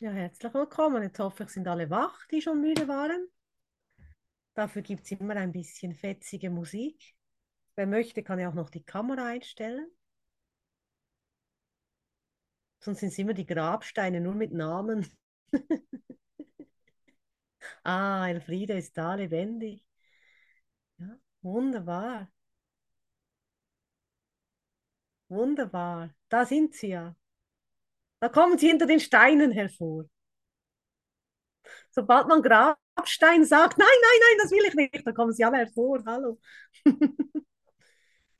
Ja, herzlich willkommen. Jetzt hoffe ich, sind alle wach, die schon müde waren. Dafür gibt es immer ein bisschen fetzige Musik. Wer möchte, kann ja auch noch die Kamera einstellen. Sonst sind es immer die Grabsteine nur mit Namen. Ah, Elfriede ist da, lebendig. Ja, wunderbar, wunderbar. Da sind sie ja. Da kommen sie hinter den Steinen hervor. Sobald man Grabstein sagt, nein, nein, nein, das will ich nicht, dann kommen sie alle hervor. Hallo.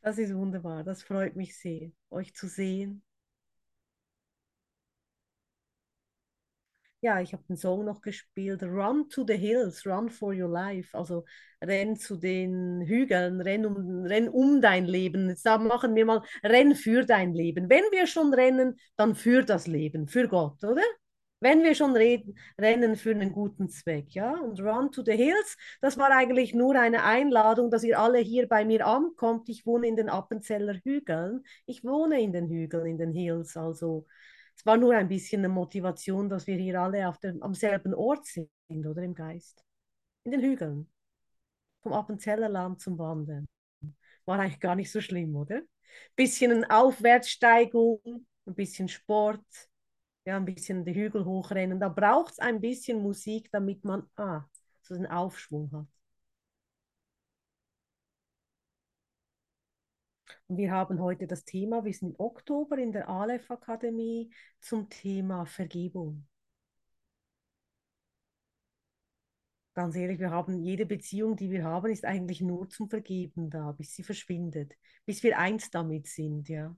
Das ist wunderbar. Das freut mich sehr, euch zu sehen. Ja, ich habe den Song noch gespielt. Run to the hills, run for your life. Also renn zu den Hügeln, renn um, renn um dein Leben. Jetzt machen wir mal, renn für dein Leben. Wenn wir schon rennen, dann für das Leben, für Gott, oder? Wenn wir schon reden, rennen für einen guten Zweck, ja. Und Run to the Hills, das war eigentlich nur eine Einladung, dass ihr alle hier bei mir ankommt. Ich wohne in den Appenzeller Hügeln. Ich wohne in den Hügeln, in den Hills, also es war nur ein bisschen eine Motivation, dass wir hier alle auf dem, am selben Ort sind, oder im Geist. In den Hügeln. Vom Appenzellerland zum Wandern. War eigentlich gar nicht so schlimm, oder? Bisschen eine Aufwärtssteigung, ein bisschen Sport, ja, ein bisschen die Hügel hochrennen. Da braucht es ein bisschen Musik, damit man ah, so einen Aufschwung hat. Wir haben heute das Thema, wir sind im Oktober in der Aleph Akademie zum Thema Vergebung. Ganz ehrlich, wir haben jede Beziehung, die wir haben, ist eigentlich nur zum Vergeben da, bis sie verschwindet, bis wir eins damit sind, ja.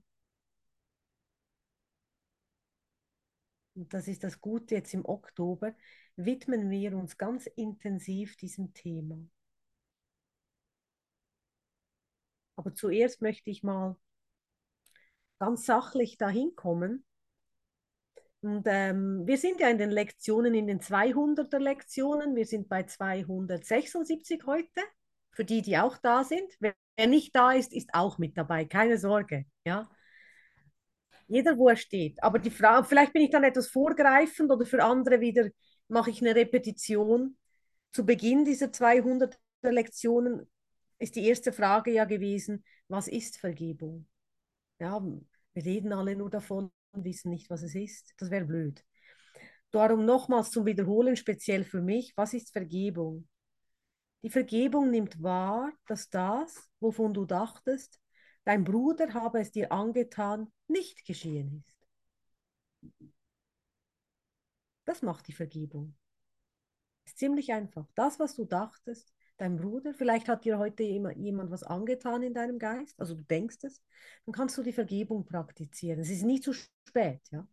Und das ist das Gute jetzt im Oktober, widmen wir uns ganz intensiv diesem Thema. Aber zuerst möchte ich mal ganz sachlich dahin kommen. Und ähm, wir sind ja in den Lektionen, in den 200er Lektionen. Wir sind bei 276 heute. Für die, die auch da sind. Wer, nicht da ist, ist auch mit dabei. Keine Sorge. Ja. Jeder, wo er steht. Aber die Frage, vielleicht bin ich dann etwas vorgreifend oder für andere wieder mache ich eine Repetition. Zu Beginn dieser 200 Lektionen ist die erste Frage ja gewesen, was ist Vergebung? Ja, wir reden alle nur davon und wissen nicht, was es ist. Das wäre blöd. Darum nochmals zum Wiederholen, speziell für mich, was ist Vergebung? Die Vergebung nimmt wahr, dass das, wovon du dachtest, dein Bruder habe es dir angetan, nicht geschehen ist. Das macht die Vergebung. Ist ziemlich einfach. Das, was du dachtest, dein Bruder, vielleicht hat dir heute jemand was angetan in deinem Geist, also du denkst es, dann kannst du die Vergebung praktizieren. Es ist nie zu spät. Ja?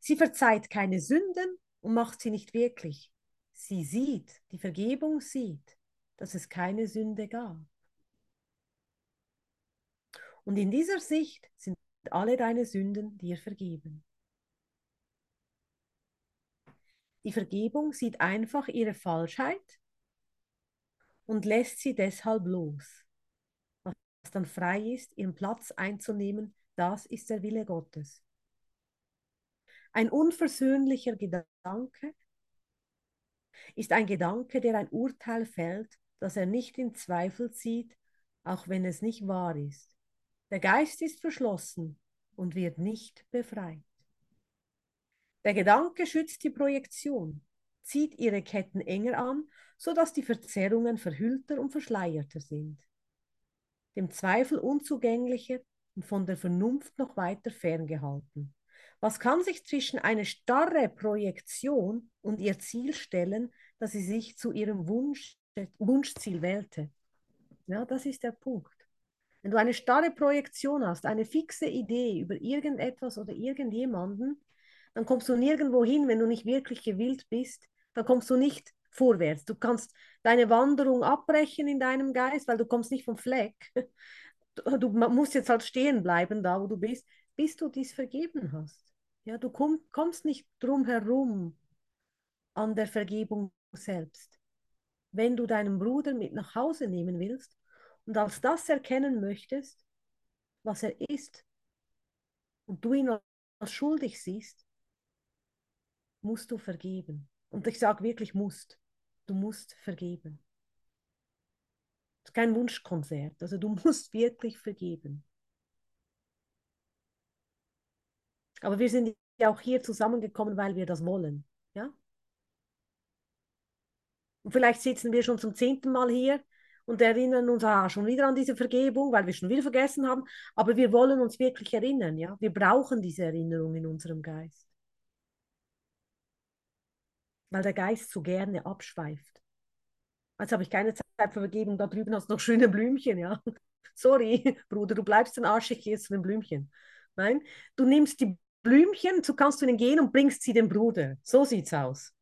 Sie verzeiht keine Sünden und macht sie nicht wirklich. Sie sieht, die Vergebung sieht, dass es keine Sünde gab. Und in dieser Sicht sind alle deine Sünden dir vergeben. Die Vergebung sieht einfach ihre Falschheit und lässt sie deshalb los. Was dann frei ist, ihren Platz einzunehmen, das ist der Wille Gottes. Ein unversöhnlicher Gedanke ist ein Gedanke, der ein Urteil fällt, das er nicht in Zweifel zieht, auch wenn es nicht wahr ist. Der Geist ist verschlossen und wird nicht befreit. Der Gedanke schützt die Projektion, zieht ihre Ketten enger an sodass die Verzerrungen verhüllter und verschleierter sind. Dem Zweifel unzugänglicher und von der Vernunft noch weiter ferngehalten. Was kann sich zwischen eine starre Projektion und ihr Ziel stellen, dass sie sich zu ihrem Wunsch, Wunschziel wählte? Ja, das ist der Punkt. Wenn du eine starre Projektion hast, eine fixe Idee über irgendetwas oder irgendjemanden, dann kommst du nirgendwo hin, wenn du nicht wirklich gewillt bist. Dann kommst du nicht vorwärts. Du kannst deine Wanderung abbrechen in deinem Geist, weil du kommst nicht vom Fleck. Du, musst jetzt halt stehen bleiben, da wo du bist, bis du dies vergeben hast. Ja, du komm, kommst nicht drum herum an der Vergebung selbst. Wenn du deinen Bruder mit nach Hause nehmen willst und als das erkennen möchtest, was er ist, und du ihn als schuldig siehst, musst du vergeben. Und ich sage wirklich musst. Du musst vergeben. Das ist kein Wunschkonzert. Also du musst wirklich vergeben. Aber wir sind ja auch hier zusammengekommen, weil wir das wollen. Ja? Und vielleicht sitzen wir schon zum zehnten Mal hier und erinnern uns ah, schon wieder an diese Vergebung, weil wir schon wieder vergessen haben. Aber wir wollen uns wirklich erinnern. Ja? Wir brauchen diese Erinnerung in unserem Geist. Weil der Geist so gerne abschweift. Jetzt habe ich keine Zeit für Vergebung. Da drüben hast du noch schöne Blümchen. Ja? Sorry, Bruder, du bleibst ein Arsch, ich gehe zu den Blümchen. Nein, du nimmst die Blümchen, so kannst du ihnen gehen und bringst sie dem Bruder. So sieht's aus.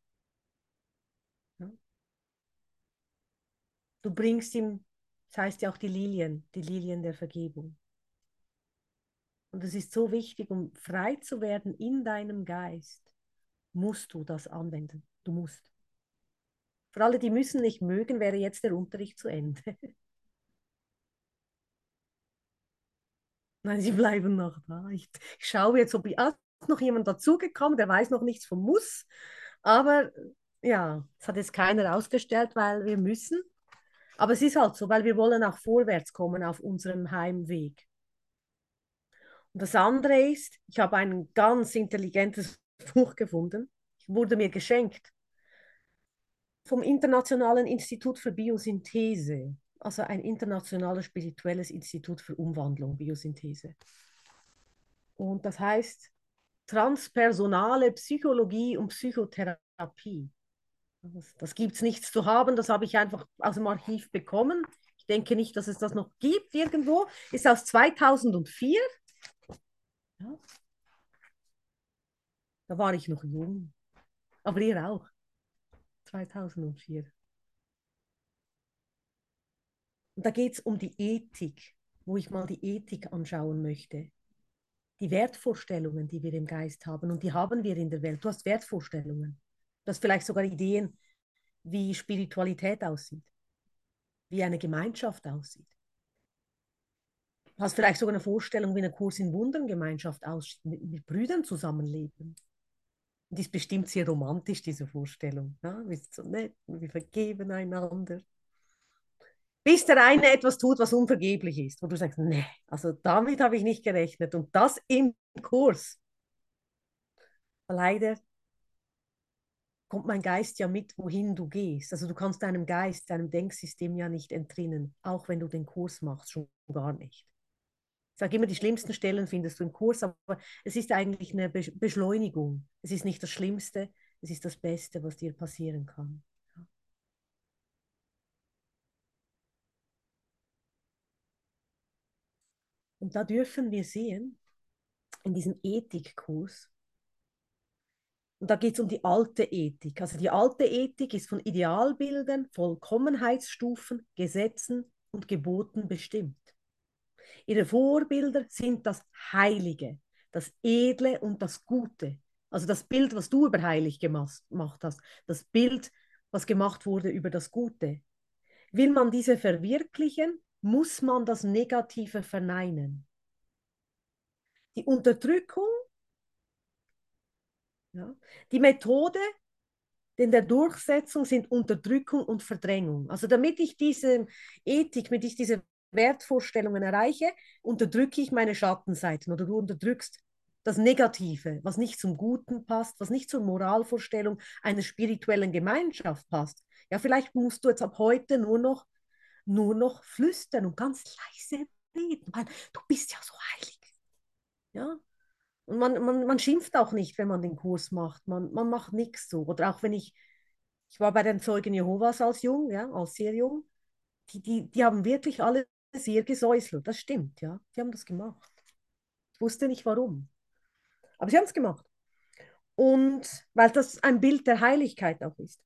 Du bringst ihm, das heißt ja auch die Lilien, die Lilien der Vergebung. Und es ist so wichtig, um frei zu werden in deinem Geist, musst du das anwenden. Du musst. Für alle, die müssen nicht mögen, wäre jetzt der Unterricht zu Ende. Nein, sie bleiben noch da. Ich, ich schaue jetzt, ob ich, ah, noch jemand dazugekommen, der weiß noch nichts vom Muss. Aber ja, es hat jetzt keiner ausgestellt, weil wir müssen. Aber es ist halt so, weil wir wollen auch vorwärts kommen auf unserem Heimweg. Und das andere ist, ich habe ein ganz intelligentes Buch gefunden. Wurde mir geschenkt vom Internationalen Institut für Biosynthese, also ein internationales spirituelles Institut für Umwandlung, Biosynthese. Und das heißt transpersonale Psychologie und Psychotherapie. Das, das gibt es nichts zu haben, das habe ich einfach aus dem Archiv bekommen. Ich denke nicht, dass es das noch gibt irgendwo. Ist aus 2004. Ja. Da war ich noch jung. Aber ihr auch. 2004. Und da geht es um die Ethik, wo ich mal die Ethik anschauen möchte. Die Wertvorstellungen, die wir im Geist haben, und die haben wir in der Welt. Du hast Wertvorstellungen. Du hast vielleicht sogar Ideen, wie Spiritualität aussieht, wie eine Gemeinschaft aussieht. Du hast vielleicht sogar eine Vorstellung, wie eine Kurs in Wundern Gemeinschaft aussieht, mit, mit Brüdern zusammenleben. Und ist bestimmt sehr romantisch, diese Vorstellung. Ja? Wir sind so nett, wir vergeben einander. Bis der eine etwas tut, was unvergeblich ist, wo du sagst, nee, also damit habe ich nicht gerechnet. Und das im Kurs. Leider kommt mein Geist ja mit, wohin du gehst. Also du kannst deinem Geist, deinem Denksystem ja nicht entrinnen, auch wenn du den Kurs machst, schon gar nicht. Ich sage immer, die schlimmsten Stellen findest du im Kurs, aber es ist eigentlich eine Be Beschleunigung. Es ist nicht das Schlimmste, es ist das Beste, was dir passieren kann. Und da dürfen wir sehen, in diesem Ethikkurs, und da geht es um die alte Ethik. Also die alte Ethik ist von Idealbildern, Vollkommenheitsstufen, Gesetzen und Geboten bestimmt. Ihre Vorbilder sind das Heilige, das Edle und das Gute. Also das Bild, was du über heilig gemacht hast, das Bild, was gemacht wurde über das Gute. Will man diese verwirklichen, muss man das Negative verneinen. Die Unterdrückung ja. Die Methode in der Durchsetzung sind Unterdrückung und Verdrängung. Also damit ich diese Ethik, damit ich diese Wertvorstellungen erreiche, unterdrücke ich meine Schattenseiten oder du unterdrückst das Negative, was nicht zum Guten passt, was nicht zur Moralvorstellung einer spirituellen Gemeinschaft passt. Ja, vielleicht musst du jetzt ab heute nur noch, nur noch flüstern und ganz leise reden, weil du bist ja so heilig. Ja, und man, man, man schimpft auch nicht, wenn man den Kurs macht. Man, man macht nichts so. Oder auch wenn ich, ich war bei den Zeugen Jehovas als jung, ja, als sehr jung, die, die, die haben wirklich alle sehr gesäuselt. Das stimmt, ja. Die haben das gemacht. Ich wusste nicht warum. Aber sie haben es gemacht. Und weil das ein Bild der Heiligkeit auch ist.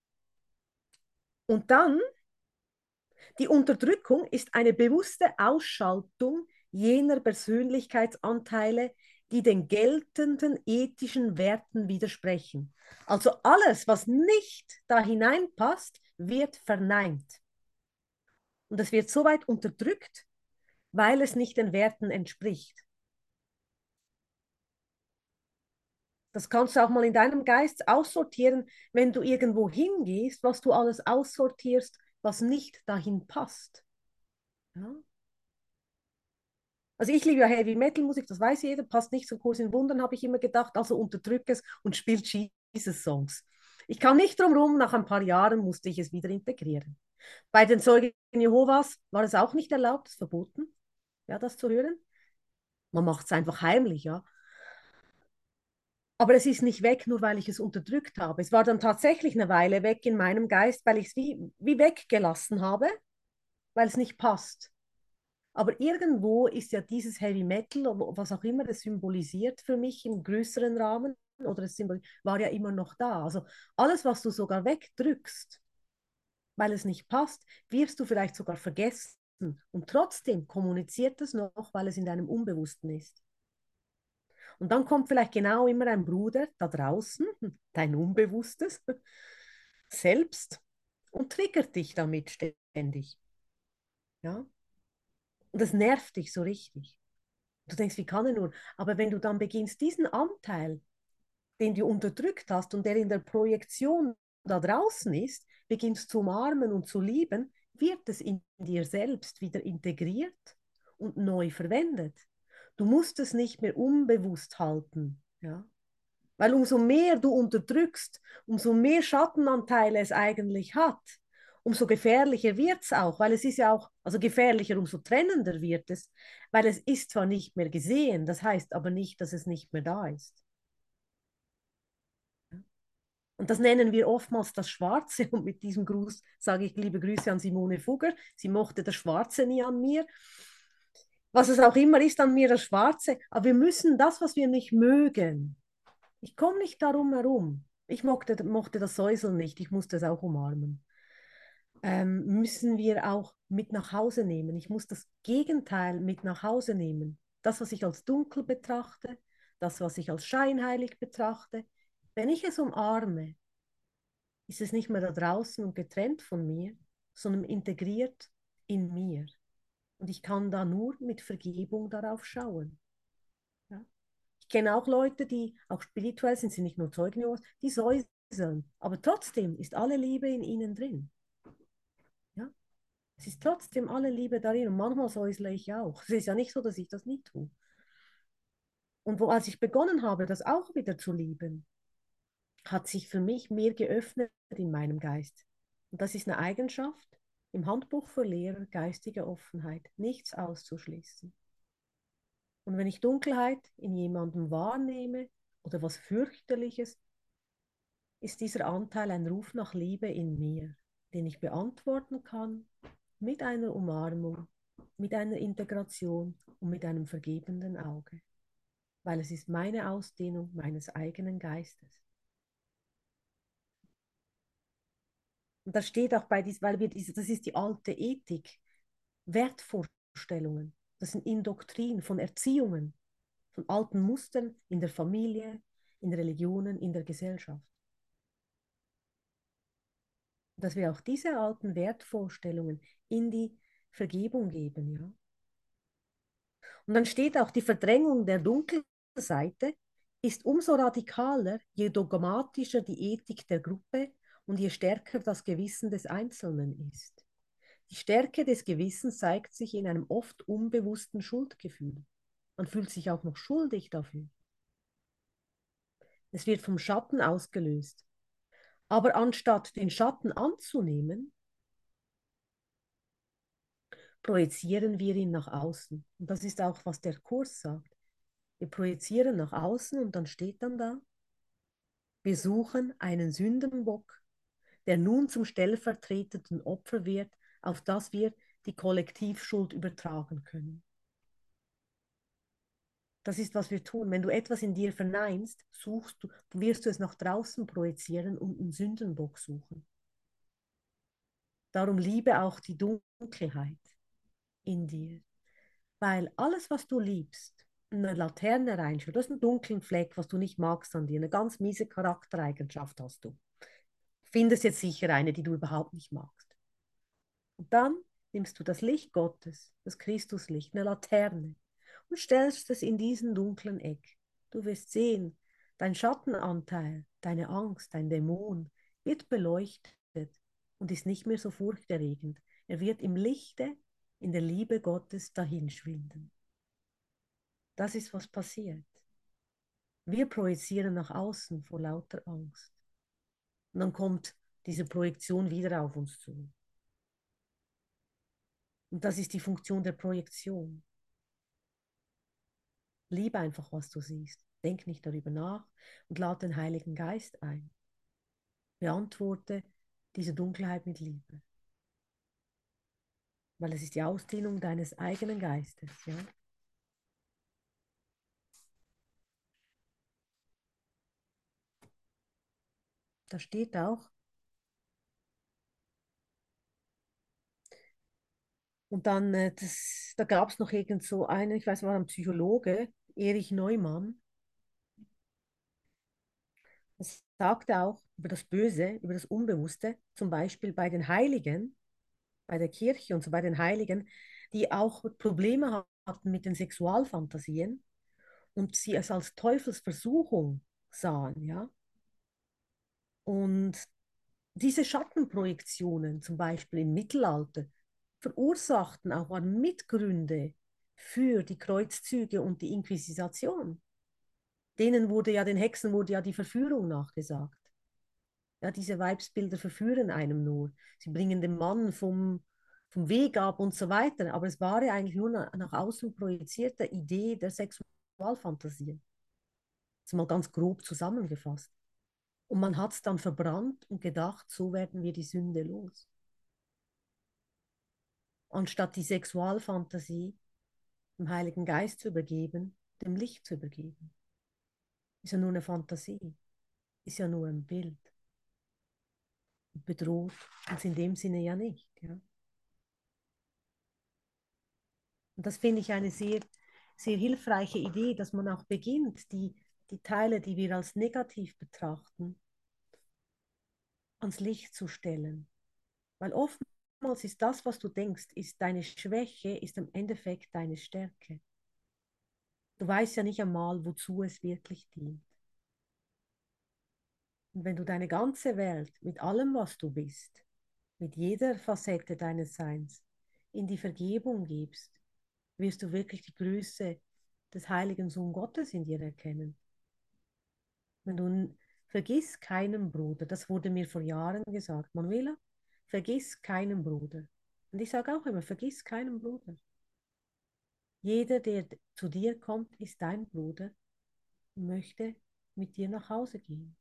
Und dann, die Unterdrückung ist eine bewusste Ausschaltung jener Persönlichkeitsanteile, die den geltenden ethischen Werten widersprechen. Also alles, was nicht da hineinpasst, wird verneint. Und es wird so weit unterdrückt, weil es nicht den Werten entspricht. Das kannst du auch mal in deinem Geist aussortieren, wenn du irgendwo hingehst, was du alles aussortierst, was nicht dahin passt. Ja? Also ich liebe ja Heavy Metal Musik, das weiß jeder, passt nicht zum Kurs in Wundern, habe ich immer gedacht, also unterdrücke es und spielt Jesus Songs. Ich kam nicht drum rum, nach ein paar Jahren musste ich es wieder integrieren. Bei den Zeugen Jehovas war es auch nicht erlaubt, es verboten, ja, das zu hören. Man macht es einfach heimlich, ja. Aber es ist nicht weg, nur weil ich es unterdrückt habe. Es war dann tatsächlich eine Weile weg in meinem Geist, weil ich es wie, wie weggelassen habe, weil es nicht passt. Aber irgendwo ist ja dieses Heavy Metal, was auch immer das symbolisiert für mich im größeren Rahmen, oder es war ja immer noch da. Also alles, was du sogar wegdrückst, weil es nicht passt, wirst du vielleicht sogar vergessen. Und trotzdem kommuniziert es noch, weil es in deinem Unbewussten ist. Und dann kommt vielleicht genau immer ein Bruder da draußen, dein Unbewusstes, selbst und triggert dich damit ständig. Ja? Und das nervt dich so richtig. Du denkst, wie kann er nur? Aber wenn du dann beginnst, diesen Anteil, den du unterdrückt hast und der in der Projektion da draußen ist, beginnst zu umarmen und zu lieben, wird es in dir selbst wieder integriert und neu verwendet. Du musst es nicht mehr unbewusst halten. Ja? Weil umso mehr du unterdrückst, umso mehr Schattenanteile es eigentlich hat, umso gefährlicher wird es auch, weil es ist ja auch, also gefährlicher, umso trennender wird es, weil es ist zwar nicht mehr gesehen, das heißt aber nicht, dass es nicht mehr da ist. Und das nennen wir oftmals das Schwarze. Und mit diesem Gruß sage ich liebe Grüße an Simone Fugger. Sie mochte das Schwarze nie an mir was es auch immer ist an mir, das Schwarze. Aber wir müssen das, was wir nicht mögen, ich komme nicht darum herum. Ich mochte, mochte das Säuseln nicht, ich musste es auch umarmen. Ähm, müssen wir auch mit nach Hause nehmen. Ich muss das Gegenteil mit nach Hause nehmen. Das, was ich als dunkel betrachte, das, was ich als scheinheilig betrachte. Wenn ich es umarme, ist es nicht mehr da draußen und getrennt von mir, sondern integriert in mir. Und ich kann da nur mit Vergebung darauf schauen. Ja? Ich kenne auch Leute, die auch spirituell sind, sind nicht nur Zeugen, die säuseln. Aber trotzdem ist alle Liebe in ihnen drin. Ja? Es ist trotzdem alle Liebe darin. Und manchmal säusle ich auch. Es ist ja nicht so, dass ich das nicht tue. Und wo, als ich begonnen habe, das auch wieder zu lieben, hat sich für mich mehr geöffnet in meinem Geist. Und das ist eine Eigenschaft, im Handbuch für Lehrer geistige Offenheit, nichts auszuschließen. Und wenn ich Dunkelheit in jemandem wahrnehme oder was fürchterliches, ist dieser Anteil ein Ruf nach Liebe in mir, den ich beantworten kann mit einer Umarmung, mit einer Integration und mit einem vergebenden Auge, weil es ist meine Ausdehnung meines eigenen Geistes. Das steht auch bei diesem, weil wir diese, das ist die alte Ethik, Wertvorstellungen, das sind Indoktrinen von Erziehungen, von alten Mustern in der Familie, in Religionen, in der Gesellschaft. Dass wir auch diese alten Wertvorstellungen in die Vergebung geben, ja. Und dann steht auch die Verdrängung der dunklen Seite ist umso radikaler, je dogmatischer die Ethik der Gruppe und je stärker das Gewissen des Einzelnen ist. Die Stärke des Gewissens zeigt sich in einem oft unbewussten Schuldgefühl. Man fühlt sich auch noch schuldig dafür. Es wird vom Schatten ausgelöst. Aber anstatt den Schatten anzunehmen, projizieren wir ihn nach außen. Und das ist auch, was der Kurs sagt. Wir projizieren nach außen und dann steht dann da, wir suchen einen Sündenbock der nun zum stellvertretenden Opfer wird, auf das wir die Kollektivschuld übertragen können. Das ist, was wir tun. Wenn du etwas in dir verneinst, suchst du, wirst du es nach draußen projizieren und einen Sündenbock suchen. Darum liebe auch die Dunkelheit in dir. Weil alles, was du liebst, eine Laterne reinschaut, das ist ein dunklen Fleck, was du nicht magst an dir, eine ganz miese Charaktereigenschaft hast du findest jetzt sicher eine, die du überhaupt nicht magst. Und dann nimmst du das Licht Gottes, das Christuslicht, eine Laterne und stellst es in diesen dunklen Eck. Du wirst sehen, Dein Schattenanteil, deine Angst, dein Dämon wird beleuchtet und ist nicht mehr so furchterregend. Er wird im Lichte, in der Liebe Gottes dahinschwinden. Das ist, was passiert. Wir projizieren nach außen vor lauter Angst. Und dann kommt diese Projektion wieder auf uns zu. Und das ist die Funktion der Projektion. Lieb einfach, was du siehst. Denk nicht darüber nach und lade den Heiligen Geist ein. Beantworte diese Dunkelheit mit Liebe. Weil es ist die Ausdehnung deines eigenen Geistes. Ja? Steht auch, und dann, äh, das, da gab es noch irgend so einen, ich weiß, war ein Psychologe, Erich Neumann, das sagte auch über das Böse, über das Unbewusste, zum Beispiel bei den Heiligen, bei der Kirche und so bei den Heiligen, die auch Probleme hatten mit den Sexualfantasien und sie es als Teufelsversuchung sahen, ja. Und diese Schattenprojektionen, zum Beispiel im Mittelalter, verursachten auch an Mitgründe für die Kreuzzüge und die Inquisition. Denen wurde ja, den Hexen wurde ja die Verführung nachgesagt. Ja, diese Weibsbilder verführen einem nur. Sie bringen den Mann vom, vom Weg ab und so weiter. Aber es war ja eigentlich nur nach außen projizierte Idee der Sexualfantasie. Das ist mal ganz grob zusammengefasst. Und man hat es dann verbrannt und gedacht, so werden wir die Sünde los. Anstatt die Sexualfantasie dem Heiligen Geist zu übergeben, dem Licht zu übergeben. Ist ja nur eine Fantasie, ist ja nur ein Bild. Bedroht uns in dem Sinne ja nicht. Ja? Und das finde ich eine sehr, sehr hilfreiche Idee, dass man auch beginnt, die die Teile, die wir als negativ betrachten, ans Licht zu stellen. Weil oftmals ist das, was du denkst, ist deine Schwäche, ist im Endeffekt deine Stärke. Du weißt ja nicht einmal, wozu es wirklich dient. Und wenn du deine ganze Welt mit allem, was du bist, mit jeder Facette deines Seins in die Vergebung gibst, wirst du wirklich die Größe des heiligen Sohn Gottes in dir erkennen. Wenn du vergiss keinen Bruder, das wurde mir vor Jahren gesagt, Manuela, vergiss keinen Bruder. Und ich sage auch immer, vergiss keinen Bruder. Jeder, der zu dir kommt, ist dein Bruder und möchte mit dir nach Hause gehen.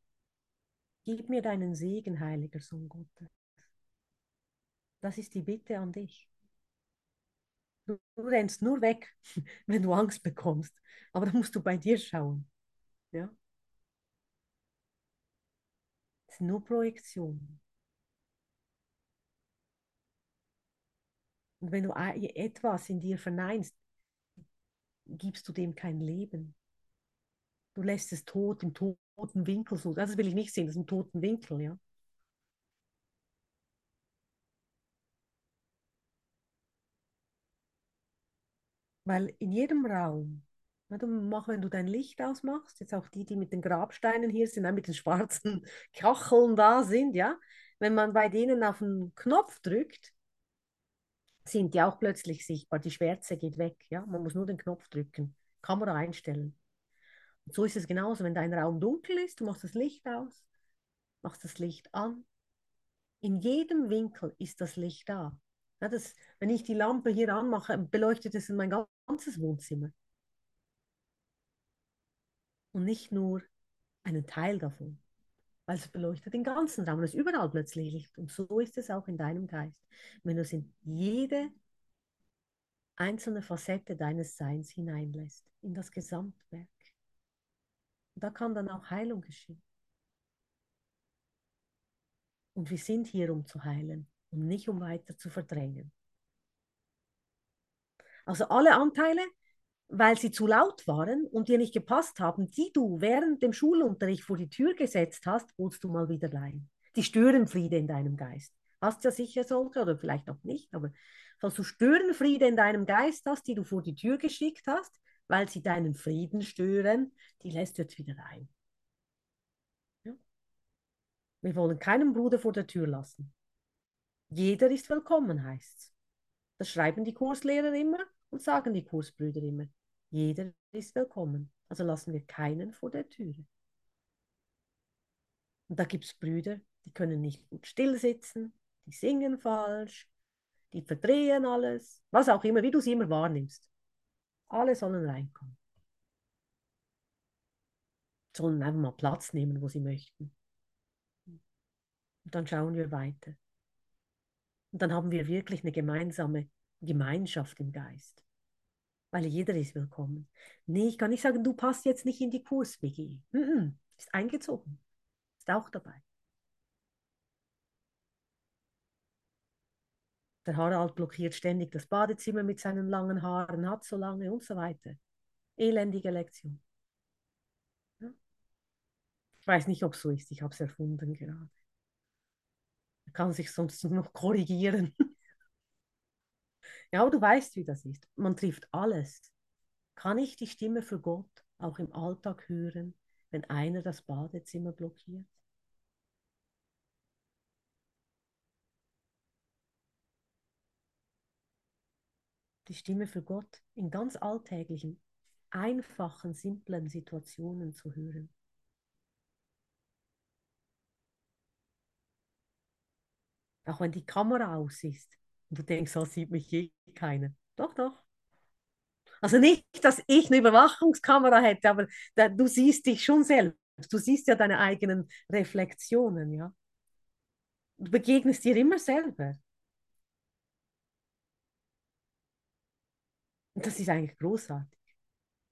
Gib mir deinen Segen, heiliger Sohn Gottes. Das ist die Bitte an dich. Du, du rennst nur weg, wenn du Angst bekommst. Aber da musst du bei dir schauen. Ja? Ist nur Projektion. Und wenn du etwas in dir verneinst, gibst du dem kein Leben. Du lässt es tot im toten Winkel so. Das will ich nicht sehen, das ist ein toten Winkel, ja. Weil in jedem Raum Du mach, wenn du dein Licht ausmachst, jetzt auch die, die mit den Grabsteinen hier sind, mit den schwarzen Kacheln da sind, ja, wenn man bei denen auf den Knopf drückt, sind die auch plötzlich sichtbar. Die Schwärze geht weg, ja, man muss nur den Knopf drücken, Kamera einstellen. Und so ist es genauso, wenn dein Raum dunkel ist, du machst das Licht aus, machst das Licht an. In jedem Winkel ist das Licht da. Ja, das, wenn ich die Lampe hier anmache, beleuchtet es mein ganzes Wohnzimmer und nicht nur einen Teil davon. Weil es beleuchtet den ganzen Raum, es ist überall plötzlich Licht. Und so ist es auch in deinem Geist. Wenn du es in jede einzelne Facette deines Seins hineinlässt, in das Gesamtwerk. Und da kann dann auch Heilung geschehen. Und wir sind hier, um zu heilen und nicht um weiter zu verdrängen. Also alle Anteile, weil sie zu laut waren und dir nicht gepasst haben, die du während dem Schulunterricht vor die Tür gesetzt hast, holst du mal wieder rein. Die Störenfriede in deinem Geist. Hast ja sicher solche oder vielleicht auch nicht, aber falls du Störenfriede in deinem Geist hast, die du vor die Tür geschickt hast, weil sie deinen Frieden stören, die lässt du jetzt wieder rein. Wir wollen keinen Bruder vor der Tür lassen. Jeder ist willkommen, heißt es. Das schreiben die Kurslehrer immer und sagen die Kursbrüder immer. Jeder ist willkommen. Also lassen wir keinen vor der Türe. Und da gibt es Brüder, die können nicht gut still sitzen, die singen falsch, die verdrehen alles, was auch immer, wie du sie immer wahrnimmst. Alle sollen reinkommen. Sollen einfach mal Platz nehmen, wo sie möchten. Und dann schauen wir weiter. Und dann haben wir wirklich eine gemeinsame Gemeinschaft im Geist. Weil jeder ist willkommen. Nee, ich kann nicht sagen, du passt jetzt nicht in die Kurs-WG. Mm -mm, ist eingezogen. Ist auch dabei. Der Harald blockiert ständig das Badezimmer mit seinen langen Haaren, hat so lange und so weiter. Elendige Lektion. Ja. Ich weiß nicht, ob es so ist. Ich habe es erfunden gerade. Er kann sich sonst noch korrigieren. ja, du weißt, wie das ist. Man trifft alles. Kann ich die Stimme für Gott auch im Alltag hören, wenn einer das Badezimmer blockiert? die Stimme für Gott in ganz alltäglichen, einfachen, simplen Situationen zu hören. Auch wenn die Kamera aus ist und du denkst, so sieht mich je keiner. Doch, doch. Also nicht, dass ich eine Überwachungskamera hätte, aber da, du siehst dich schon selbst. Du siehst ja deine eigenen Reflexionen, ja. Du begegnest dir immer selber. Und das ist eigentlich großartig.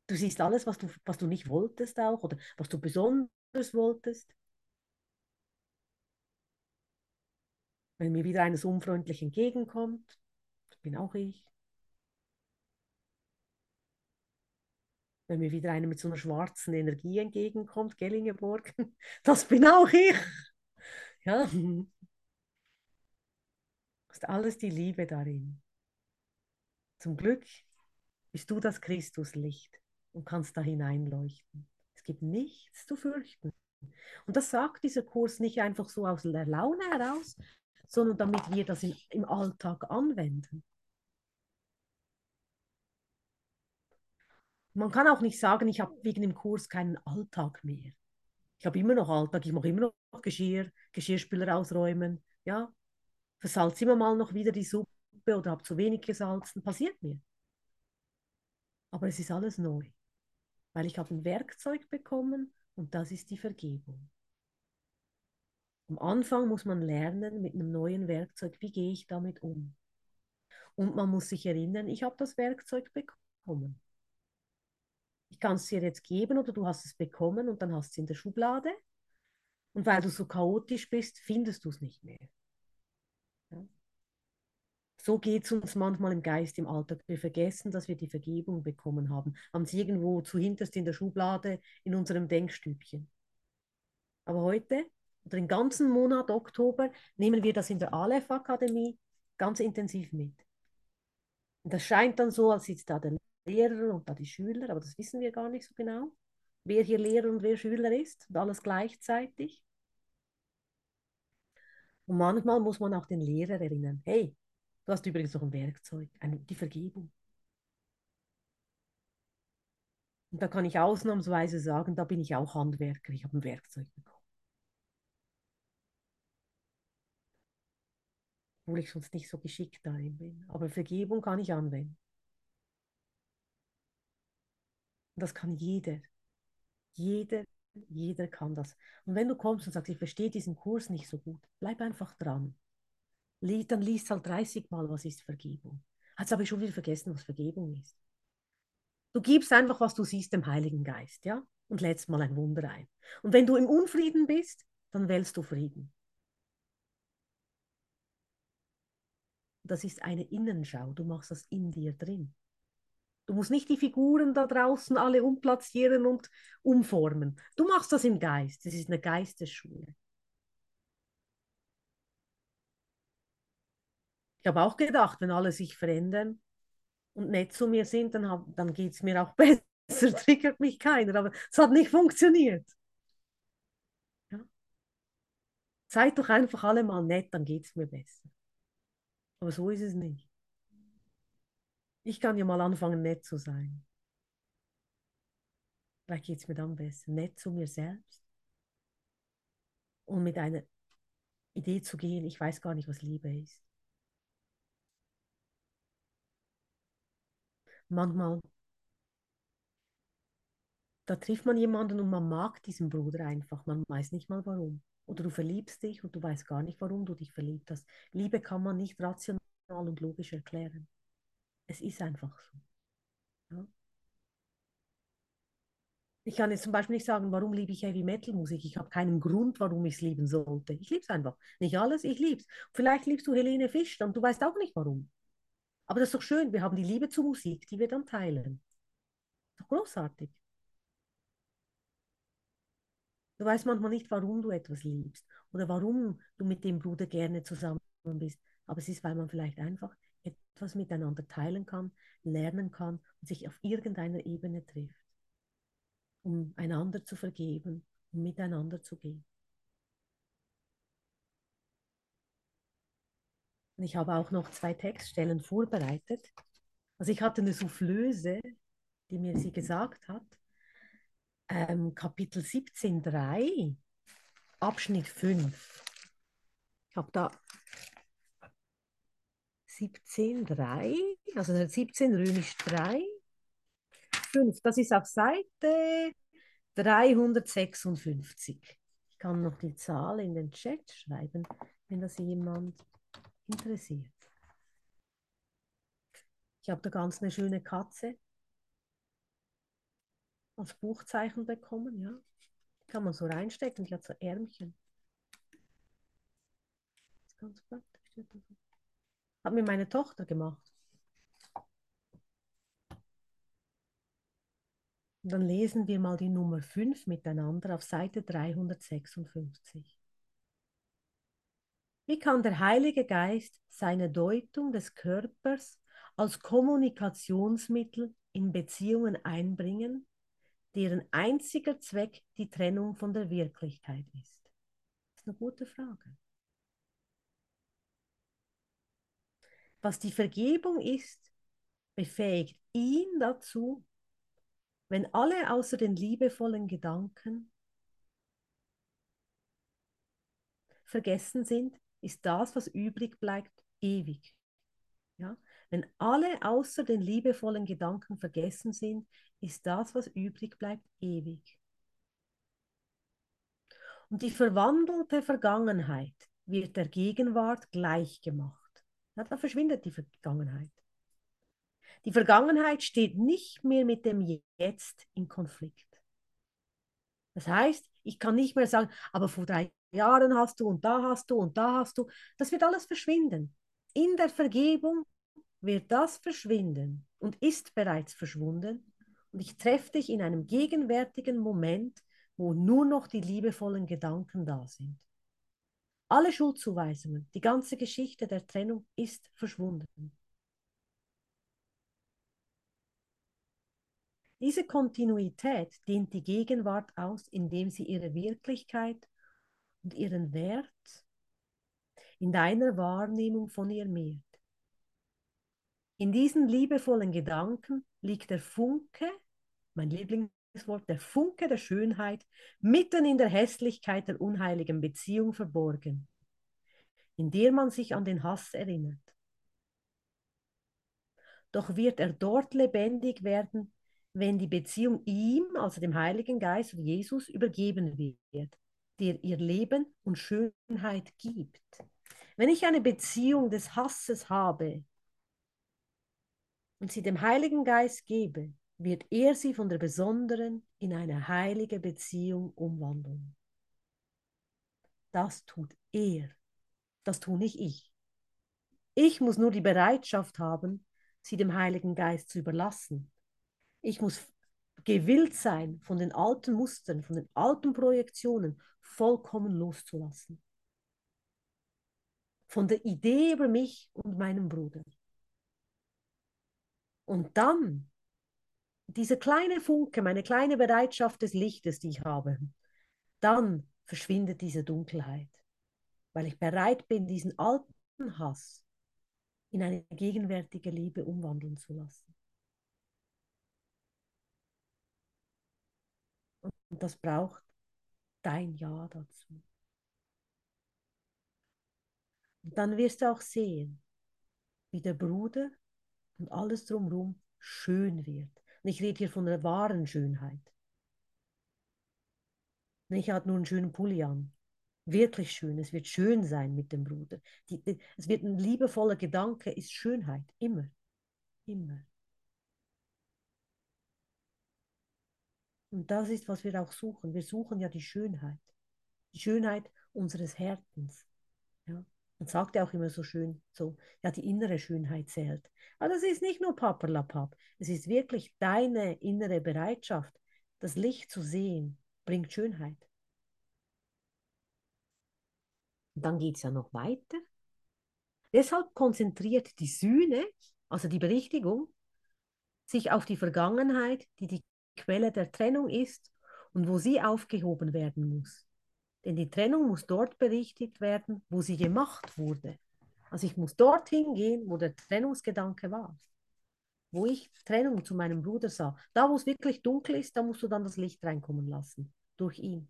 Du siehst alles, was du, was du nicht wolltest auch oder was du besonders wolltest. Wenn mir wieder eines unfreundlich entgegenkommt, das bin auch ich. Wenn mir wieder einer mit so einer schwarzen Energie entgegenkommt, Gellingeborg, das bin auch ich. Ja, ist alles die Liebe darin. Zum Glück bist du das Christuslicht und kannst da hineinleuchten. Es gibt nichts zu fürchten. Und das sagt dieser Kurs nicht einfach so aus der Laune heraus, sondern damit wir das in, im Alltag anwenden. Man kann auch nicht sagen, ich habe wegen dem Kurs keinen Alltag mehr. Ich habe immer noch Alltag, ich mache immer noch Geschirr, Geschirrspüler ausräumen, ja, versalze immer mal noch wieder die Suppe oder habe zu wenig gesalzen, passiert mir. Aber es ist alles neu, weil ich habe ein Werkzeug bekommen und das ist die Vergebung. Am Anfang muss man lernen mit einem neuen Werkzeug, wie gehe ich damit um. Und man muss sich erinnern, ich habe das Werkzeug bekommen. Ich kann es dir jetzt geben oder du hast es bekommen und dann hast es in der Schublade. Und weil du so chaotisch bist, findest du es nicht mehr. Ja? So geht es uns manchmal im Geist, im Alltag. Wir vergessen, dass wir die Vergebung bekommen haben. Haben sie irgendwo zu hinterst in der Schublade in unserem Denkstübchen. Aber heute, oder den ganzen Monat Oktober, nehmen wir das in der Aleph-Akademie ganz intensiv mit. Und das scheint dann so, als sitzt da der Lehrer und da die Schüler, aber das wissen wir gar nicht so genau, wer hier Lehrer und wer Schüler ist und alles gleichzeitig. Und manchmal muss man auch den Lehrer erinnern, hey, Du hast übrigens noch ein Werkzeug, die Vergebung. Und da kann ich ausnahmsweise sagen, da bin ich auch Handwerker, ich habe ein Werkzeug bekommen. Obwohl ich sonst nicht so geschickt darin bin. Aber Vergebung kann ich anwenden. Das kann jeder. Jeder, jeder kann das. Und wenn du kommst und sagst, ich verstehe diesen Kurs nicht so gut, bleib einfach dran dann liest halt 30 Mal, was ist Vergebung. Jetzt habe ich schon wieder vergessen, was Vergebung ist. Du gibst einfach, was du siehst, dem Heiligen Geist, ja? Und lädst mal ein Wunder ein. Und wenn du im Unfrieden bist, dann wählst du Frieden. Das ist eine Innenschau. Du machst das in dir drin. Du musst nicht die Figuren da draußen alle umplatzieren und umformen. Du machst das im Geist. Das ist eine Geistesschule. Ich habe auch gedacht, wenn alle sich verändern und nett zu mir sind, dann, dann geht es mir auch besser, triggert mich keiner. Aber es hat nicht funktioniert. Seid doch einfach alle mal nett, dann geht es mir besser. Aber so ist es nicht. Ich kann ja mal anfangen, nett zu sein. Vielleicht geht es mir dann besser. Nett zu mir selbst. Und mit einer Idee zu gehen, ich weiß gar nicht, was Liebe ist. Manchmal, da trifft man jemanden und man mag diesen Bruder einfach. Man weiß nicht mal warum. Oder du verliebst dich und du weißt gar nicht, warum du dich verliebt hast. Liebe kann man nicht rational und logisch erklären. Es ist einfach so. Ja? Ich kann jetzt zum Beispiel nicht sagen, warum liebe ich Heavy Metal Musik. Ich habe keinen Grund, warum ich es lieben sollte. Ich liebe es einfach. Nicht alles, ich liebe es. Vielleicht liebst du Helene Fischer und du weißt auch nicht warum. Aber das ist doch schön. Wir haben die Liebe zur Musik, die wir dann teilen. Doch großartig. Du weißt manchmal nicht, warum du etwas liebst oder warum du mit dem Bruder gerne zusammen bist. Aber es ist, weil man vielleicht einfach etwas miteinander teilen kann, lernen kann und sich auf irgendeiner Ebene trifft um einander zu vergeben, um miteinander zu gehen. Und ich habe auch noch zwei Textstellen vorbereitet. Also ich hatte eine Soufflöse, die mir sie gesagt hat. Ähm, Kapitel 17.3, Abschnitt 5. Ich habe da 17.3, also 17 römisch 3, 5. Das ist auf Seite 356. Ich kann noch die Zahl in den Chat schreiben, wenn das jemand interessiert. Ich habe da ganz eine schöne Katze als Buchzeichen bekommen, ja. Die kann man so reinstecken, die hat so Ärmchen. Das ist ganz praktisch. Hat mir meine Tochter gemacht. Und dann lesen wir mal die Nummer 5 miteinander auf Seite 356. Wie kann der Heilige Geist seine Deutung des Körpers als Kommunikationsmittel in Beziehungen einbringen, deren einziger Zweck die Trennung von der Wirklichkeit ist? Das ist eine gute Frage. Was die Vergebung ist, befähigt ihn dazu, wenn alle außer den liebevollen Gedanken vergessen sind, ist das, was übrig bleibt, ewig. Ja? Wenn alle außer den liebevollen Gedanken vergessen sind, ist das, was übrig bleibt, ewig. Und die verwandelte Vergangenheit wird der Gegenwart gleichgemacht. Ja, da verschwindet die Vergangenheit. Die Vergangenheit steht nicht mehr mit dem Jetzt in Konflikt. Das heißt, ich kann nicht mehr sagen, aber vor drei Jahren hast du und da hast du und da hast du. Das wird alles verschwinden. In der Vergebung wird das verschwinden und ist bereits verschwunden. Und ich treffe dich in einem gegenwärtigen Moment, wo nur noch die liebevollen Gedanken da sind. Alle Schuldzuweisungen, die ganze Geschichte der Trennung ist verschwunden. Diese Kontinuität dehnt die Gegenwart aus, indem sie ihre Wirklichkeit und ihren Wert in deiner Wahrnehmung von ihr mehrt. In diesen liebevollen Gedanken liegt der Funke, mein Lieblingswort, der Funke der Schönheit, mitten in der Hässlichkeit der unheiligen Beziehung verborgen, in der man sich an den Hass erinnert. Doch wird er dort lebendig werden, wenn die Beziehung ihm, also dem Heiligen Geist und Jesus, übergeben wird, der ihr Leben und Schönheit gibt. Wenn ich eine Beziehung des Hasses habe und sie dem Heiligen Geist gebe, wird er sie von der besonderen in eine heilige Beziehung umwandeln. Das tut er. Das tue nicht ich. Ich muss nur die Bereitschaft haben, sie dem Heiligen Geist zu überlassen ich muss gewillt sein, von den alten Mustern, von den alten Projektionen vollkommen loszulassen. Von der Idee über mich und meinen Bruder. Und dann, diese kleine Funke, meine kleine Bereitschaft des Lichtes, die ich habe, dann verschwindet diese Dunkelheit. weil ich bereit bin, diesen alten Hass in eine gegenwärtige Liebe umwandeln zu lassen. Und das braucht dein Ja dazu. Und dann wirst du auch sehen, wie der Bruder und alles drumherum schön wird. Und ich rede hier von der wahren Schönheit. Ich habe nur einen schönen Pulli an. Wirklich schön. Es wird schön sein mit dem Bruder. Die, die, es wird ein liebevoller Gedanke, ist Schönheit. Immer. Immer. Und das ist, was wir auch suchen. Wir suchen ja die Schönheit. Die Schönheit unseres Herzens. Ja. Man sagt ja auch immer so schön, so, ja, die innere Schönheit zählt. Aber das ist nicht nur Paperlapap. Es ist wirklich deine innere Bereitschaft, das Licht zu sehen, bringt Schönheit. Und dann geht es ja noch weiter. Deshalb konzentriert die Sühne, also die Berichtigung, sich auf die Vergangenheit, die die Quelle der Trennung ist und wo sie aufgehoben werden muss. Denn die Trennung muss dort berichtigt werden, wo sie gemacht wurde. Also ich muss dorthin gehen, wo der Trennungsgedanke war. Wo ich Trennung zu meinem Bruder sah. Da, wo es wirklich dunkel ist, da musst du dann das Licht reinkommen lassen. Durch ihn.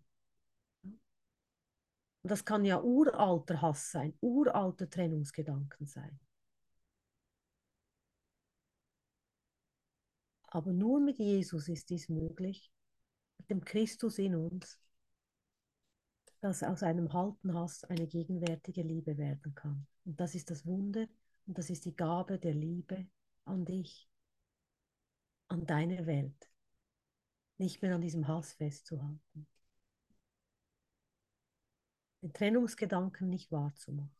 Und das kann ja uralter Hass sein, uralter Trennungsgedanken sein. Aber nur mit Jesus ist dies möglich, mit dem Christus in uns, dass aus einem halten Hass eine gegenwärtige Liebe werden kann. Und das ist das Wunder und das ist die Gabe der Liebe an dich, an deine Welt, nicht mehr an diesem Hass festzuhalten den Trennungsgedanken nicht wahrzumachen.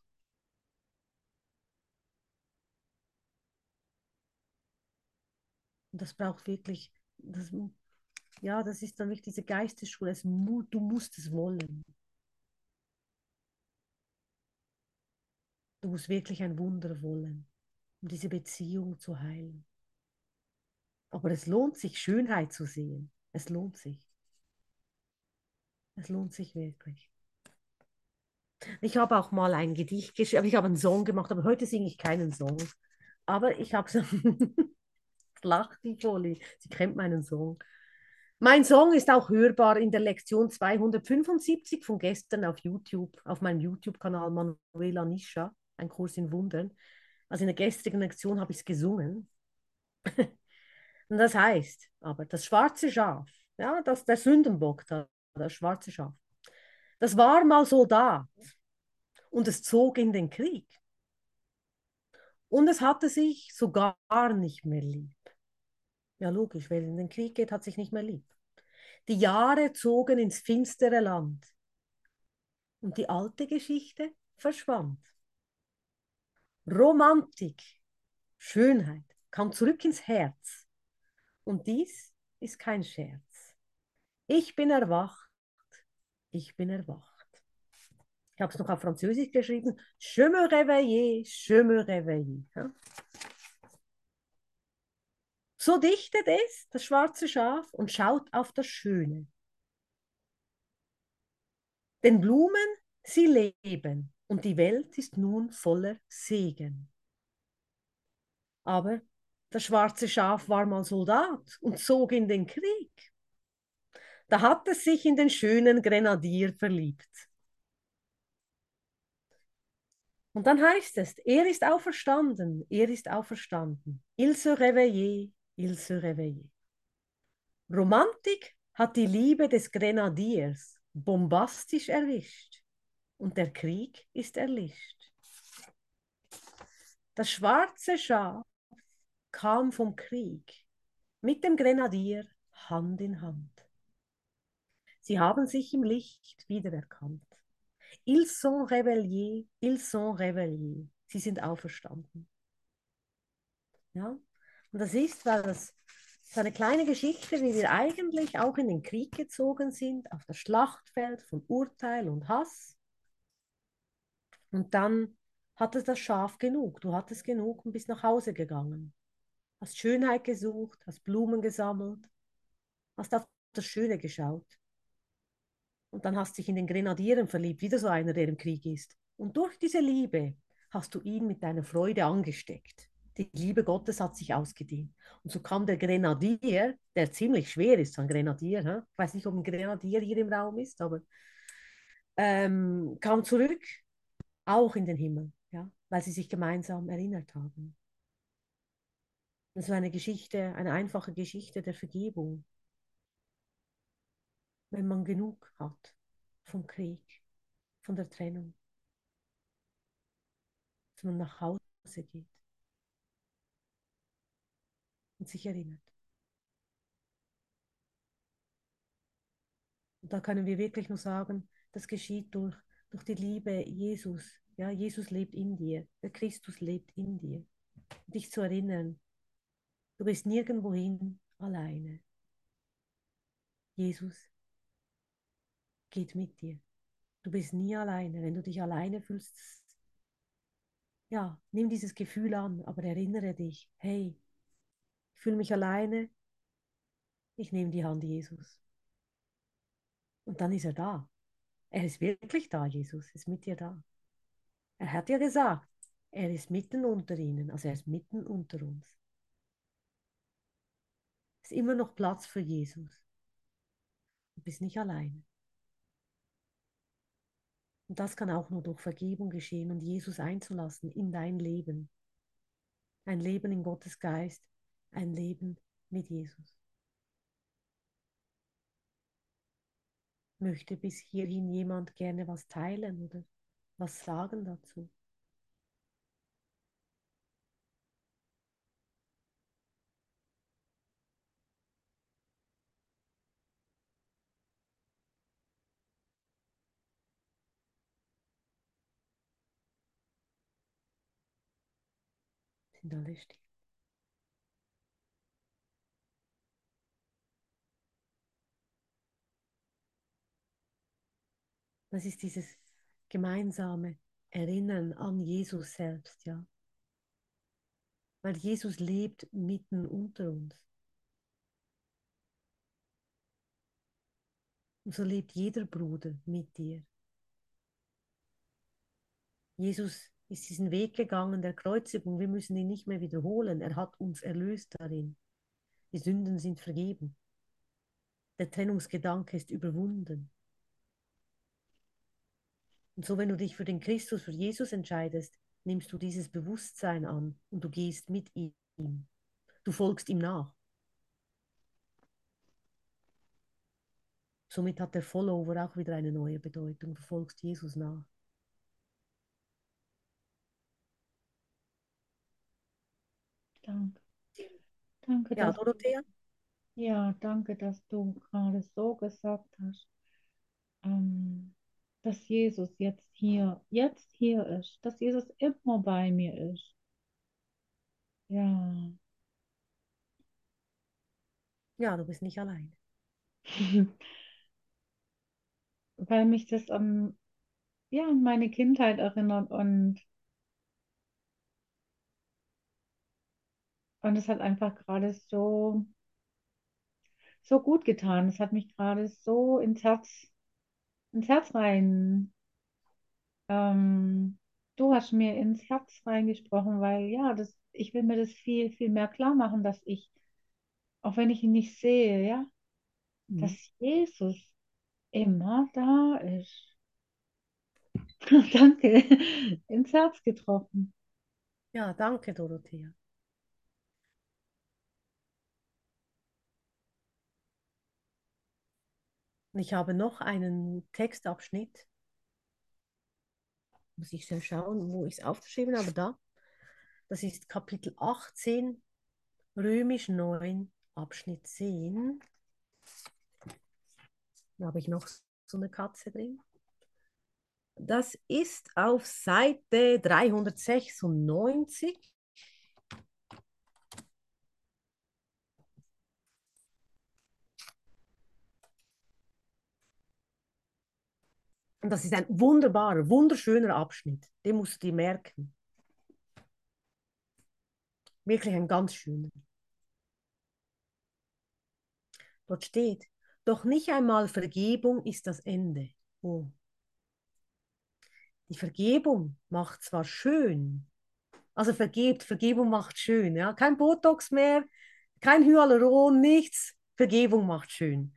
Und das braucht wirklich, das, ja, das ist dann wirklich diese Geistesschule. Es, du musst es wollen. Du musst wirklich ein Wunder wollen, um diese Beziehung zu heilen. Aber es lohnt sich, Schönheit zu sehen. Es lohnt sich. Es lohnt sich wirklich. Ich habe auch mal ein Gedicht geschrieben, ich habe einen Song gemacht, aber heute singe ich keinen Song. Aber ich habe so, lacht die Jolie, sie kennt meinen Song. Mein Song ist auch hörbar in der Lektion 275 von gestern auf YouTube, auf meinem YouTube-Kanal Manuela Nischa, ein Kurs in Wundern. Also in der gestrigen Lektion habe ich es gesungen. Und das heißt, aber das schwarze Schaf, ja, das der Sündenbock, das schwarze Schaf, das war mal Soldat und es zog in den Krieg. Und es hatte sich sogar nicht mehr lieb. Ja, logisch, wer in den Krieg geht, hat sich nicht mehr lieb. Die Jahre zogen ins finstere Land und die alte Geschichte verschwand. Romantik, Schönheit kam zurück ins Herz. Und dies ist kein Scherz. Ich bin erwacht ich bin erwacht. Ich habe es noch auf Französisch geschrieben. Je me réveille, je me réveille. Ja? So dichtet es, das schwarze Schaf, und schaut auf das Schöne. Denn Blumen, sie leben, und die Welt ist nun voller Segen. Aber das schwarze Schaf war mal Soldat und zog in den Krieg. Da hat es sich in den schönen Grenadier verliebt. Und dann heißt es, er ist auferstanden, er ist auferstanden. Il se réveille, il se réveille. Romantik hat die Liebe des Grenadiers bombastisch erwischt und der Krieg ist erlischt. Das schwarze Schaf kam vom Krieg mit dem Grenadier Hand in Hand. Sie haben sich im Licht wiedererkannt. Ils sont réveillés, ils sont réveillés. Sie sind auferstanden. Ja? Und das ist, weil das so eine kleine Geschichte, wie wir eigentlich auch in den Krieg gezogen sind, auf das Schlachtfeld von Urteil und Hass. Und dann hatte das Schaf genug. Du hattest genug und bist nach Hause gegangen. Hast Schönheit gesucht, hast Blumen gesammelt, hast auf das Schöne geschaut. Und dann hast du dich in den Grenadieren verliebt, wieder so einer, der im Krieg ist. Und durch diese Liebe hast du ihn mit deiner Freude angesteckt. Die Liebe Gottes hat sich ausgedehnt. Und so kam der Grenadier, der ziemlich schwer ist, so ein Grenadier, ich weiß nicht, ob ein Grenadier hier im Raum ist, aber ähm, kam zurück, auch in den Himmel, ja? weil sie sich gemeinsam erinnert haben. Das war eine Geschichte, eine einfache Geschichte der Vergebung. Wenn man genug hat vom Krieg, von der Trennung, dass man nach Hause geht und sich erinnert. Und da können wir wirklich nur sagen, das geschieht durch, durch die Liebe Jesus. Ja, Jesus lebt in dir, der Christus lebt in dir. Dich zu erinnern, du bist nirgendwohin alleine. Jesus geht mit dir. Du bist nie alleine. Wenn du dich alleine fühlst, ja, nimm dieses Gefühl an, aber erinnere dich, hey, ich fühle mich alleine, ich nehme die Hand Jesus. Und dann ist er da. Er ist wirklich da, Jesus, ist mit dir da. Er hat ja gesagt, er ist mitten unter ihnen, also er ist mitten unter uns. Es ist immer noch Platz für Jesus. Du bist nicht alleine. Und das kann auch nur durch Vergebung geschehen und Jesus einzulassen in dein Leben. Ein Leben in Gottes Geist, ein Leben mit Jesus. Möchte bis hierhin jemand gerne was teilen oder was sagen dazu? Sind alle still? Das ist dieses gemeinsame Erinnern an Jesus selbst, ja. Weil Jesus lebt mitten unter uns. Und so lebt jeder Bruder mit dir. Jesus ist diesen Weg gegangen der Kreuzigung. Wir müssen ihn nicht mehr wiederholen. Er hat uns erlöst darin. Die Sünden sind vergeben. Der Trennungsgedanke ist überwunden. Und so, wenn du dich für den Christus, für Jesus entscheidest, nimmst du dieses Bewusstsein an und du gehst mit ihm. Du folgst ihm nach. Somit hat der Follower auch wieder eine neue Bedeutung. Du folgst Jesus nach. Danke. Danke, Ja, dass, Dorothea? ja, danke, dass du gerade so gesagt hast, ähm, dass Jesus jetzt hier, jetzt hier ist, dass Jesus immer bei mir ist. Ja, Ja, du bist nicht allein. weil mich das an, ja, an meine Kindheit erinnert und, und es hat einfach gerade so, so gut getan. Es hat mich gerade so ins Herz, ins Herz rein, ähm, du hast mir ins Herz reingesprochen, weil ja, das, ich will mir das viel, viel mehr klar machen, dass ich, auch wenn ich ihn nicht sehe, ja, dass Mhm. Jesus immer da ist. Danke, ins Herz getroffen. Ja, danke, Dorothea. Ich habe noch einen Textabschnitt. Muss ich schnell schauen, wo ich es aufgeschrieben habe. Da. Das ist Kapitel 18, Römisch 9, Abschnitt 10. Da habe ich noch so eine Katze drin. Das ist auf Seite 396. Und das ist ein wunderbarer, wunderschöner Abschnitt. Den musst du dir merken. Wirklich ein ganz schöner. Dort steht, doch nicht einmal Vergebung ist das Ende. Oh. Die Vergebung macht zwar schön, also vergebt, Vergebung macht schön, ja, kein Botox mehr, kein Hyaluron, nichts, Vergebung macht schön.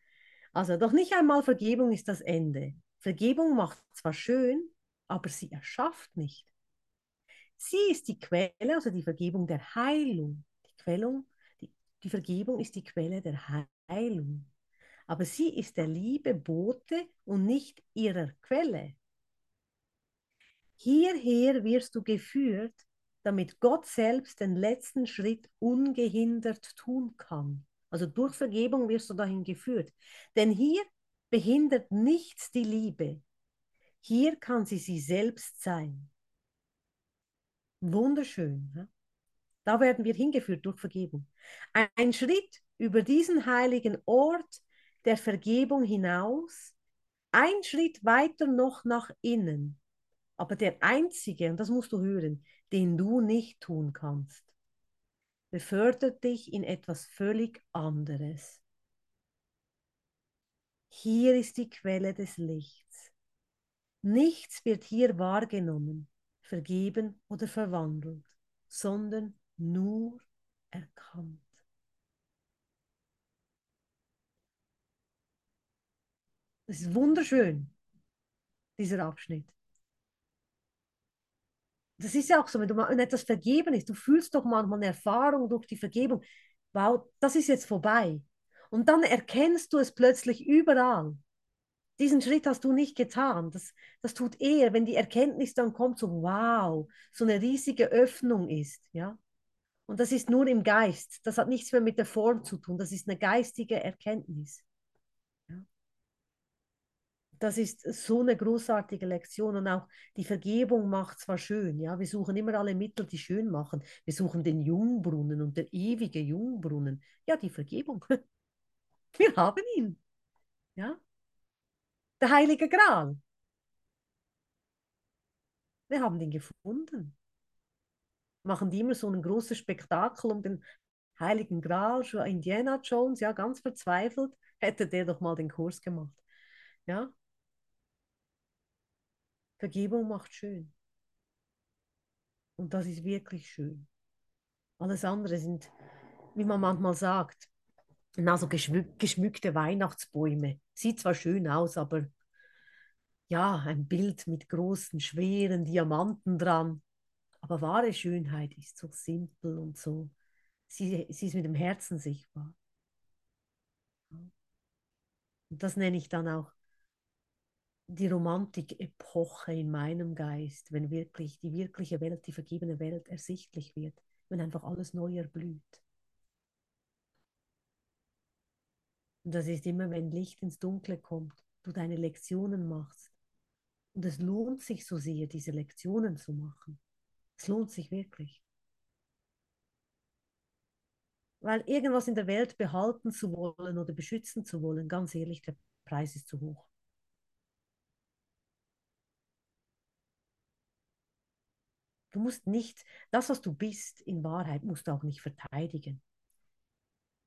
Also doch nicht einmal Vergebung ist das Ende. Vergebung macht zwar schön, aber sie erschafft nicht. Sie ist die Quelle, also die Vergebung der Heilung. Die, Quellung, die, die Vergebung ist die Quelle der Heilung. Aber sie ist der Liebe Bote und nicht ihrer Quelle. Hierher wirst du geführt, damit Gott selbst den letzten Schritt ungehindert tun kann. Also durch Vergebung wirst du dahin geführt. Denn hier behindert nichts die Liebe. Hier kann sie sie selbst sein. Wunderschön. Ja? Da werden wir hingeführt durch Vergebung. Ein Schritt über diesen heiligen Ort der Vergebung hinaus, ein Schritt weiter noch nach innen. Aber der einzige, und das musst du hören, den du nicht tun kannst, befördert dich in etwas völlig anderes. Hier ist die Quelle des Lichts. Nichts wird hier wahrgenommen, vergeben oder verwandelt, sondern nur erkannt. Es ist wunderschön, dieser Abschnitt. Das ist ja auch so, wenn, du, wenn etwas vergeben ist, du fühlst doch manchmal eine Erfahrung durch die Vergebung. Wow, das ist jetzt vorbei. Und dann erkennst du es plötzlich überall. Diesen Schritt hast du nicht getan. Das, das tut eher, wenn die Erkenntnis dann kommt, so wow, so eine riesige Öffnung ist. Ja? Und das ist nur im Geist. Das hat nichts mehr mit der Form zu tun. Das ist eine geistige Erkenntnis. Das ist so eine großartige Lektion und auch die Vergebung macht zwar schön, ja, wir suchen immer alle Mittel, die schön machen. Wir suchen den Jungbrunnen und der ewige Jungbrunnen. Ja, die Vergebung. Wir haben ihn. Ja, der heilige Gral. Wir haben ihn gefunden. Machen die immer so ein großes Spektakel um den heiligen Gral, Indiana Jones, ja, ganz verzweifelt, hätte der doch mal den Kurs gemacht. Ja, Vergebung macht schön. Und das ist wirklich schön. Alles andere sind, wie man manchmal sagt, also geschmück, geschmückte Weihnachtsbäume. Sieht zwar schön aus, aber ja, ein Bild mit großen, schweren Diamanten dran. Aber wahre Schönheit ist so simpel und so. Sie, sie ist mit dem Herzen sichtbar. Und das nenne ich dann auch die Romantik-Epoche in meinem Geist, wenn wirklich die wirkliche Welt, die vergebene Welt ersichtlich wird, wenn einfach alles neu erblüht. Und das ist immer, wenn Licht ins Dunkle kommt, du deine Lektionen machst. Und es lohnt sich so sehr, diese Lektionen zu machen. Es lohnt sich wirklich. Weil irgendwas in der Welt behalten zu wollen oder beschützen zu wollen, ganz ehrlich, der Preis ist zu hoch. Du musst nicht, das, was du bist, in Wahrheit, musst du auch nicht verteidigen.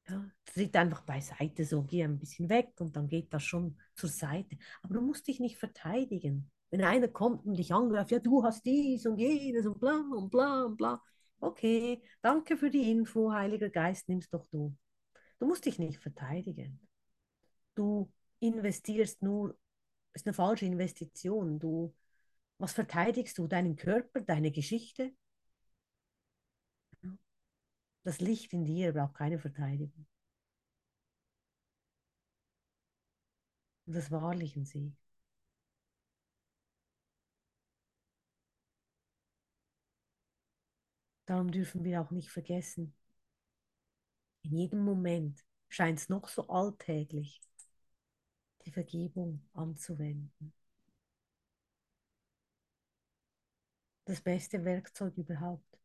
Ja, tritt einfach beiseite, so geh ein bisschen weg und dann geht das schon zur Seite. Aber du musst dich nicht verteidigen. Wenn einer kommt und dich angreift, ja, du hast dies und jenes und bla und bla und bla. Okay, danke für die Info, Heiliger Geist, nimmst doch du. Du musst dich nicht verteidigen. Du investierst nur, ist eine falsche Investition. Du was verteidigst du? Deinen Körper, deine Geschichte? Das Licht in dir braucht keine Verteidigung. Und das wahrlichen Sie. Darum dürfen wir auch nicht vergessen, in jedem Moment scheint es noch so alltäglich, die Vergebung anzuwenden. das beste Werkzeug überhaupt.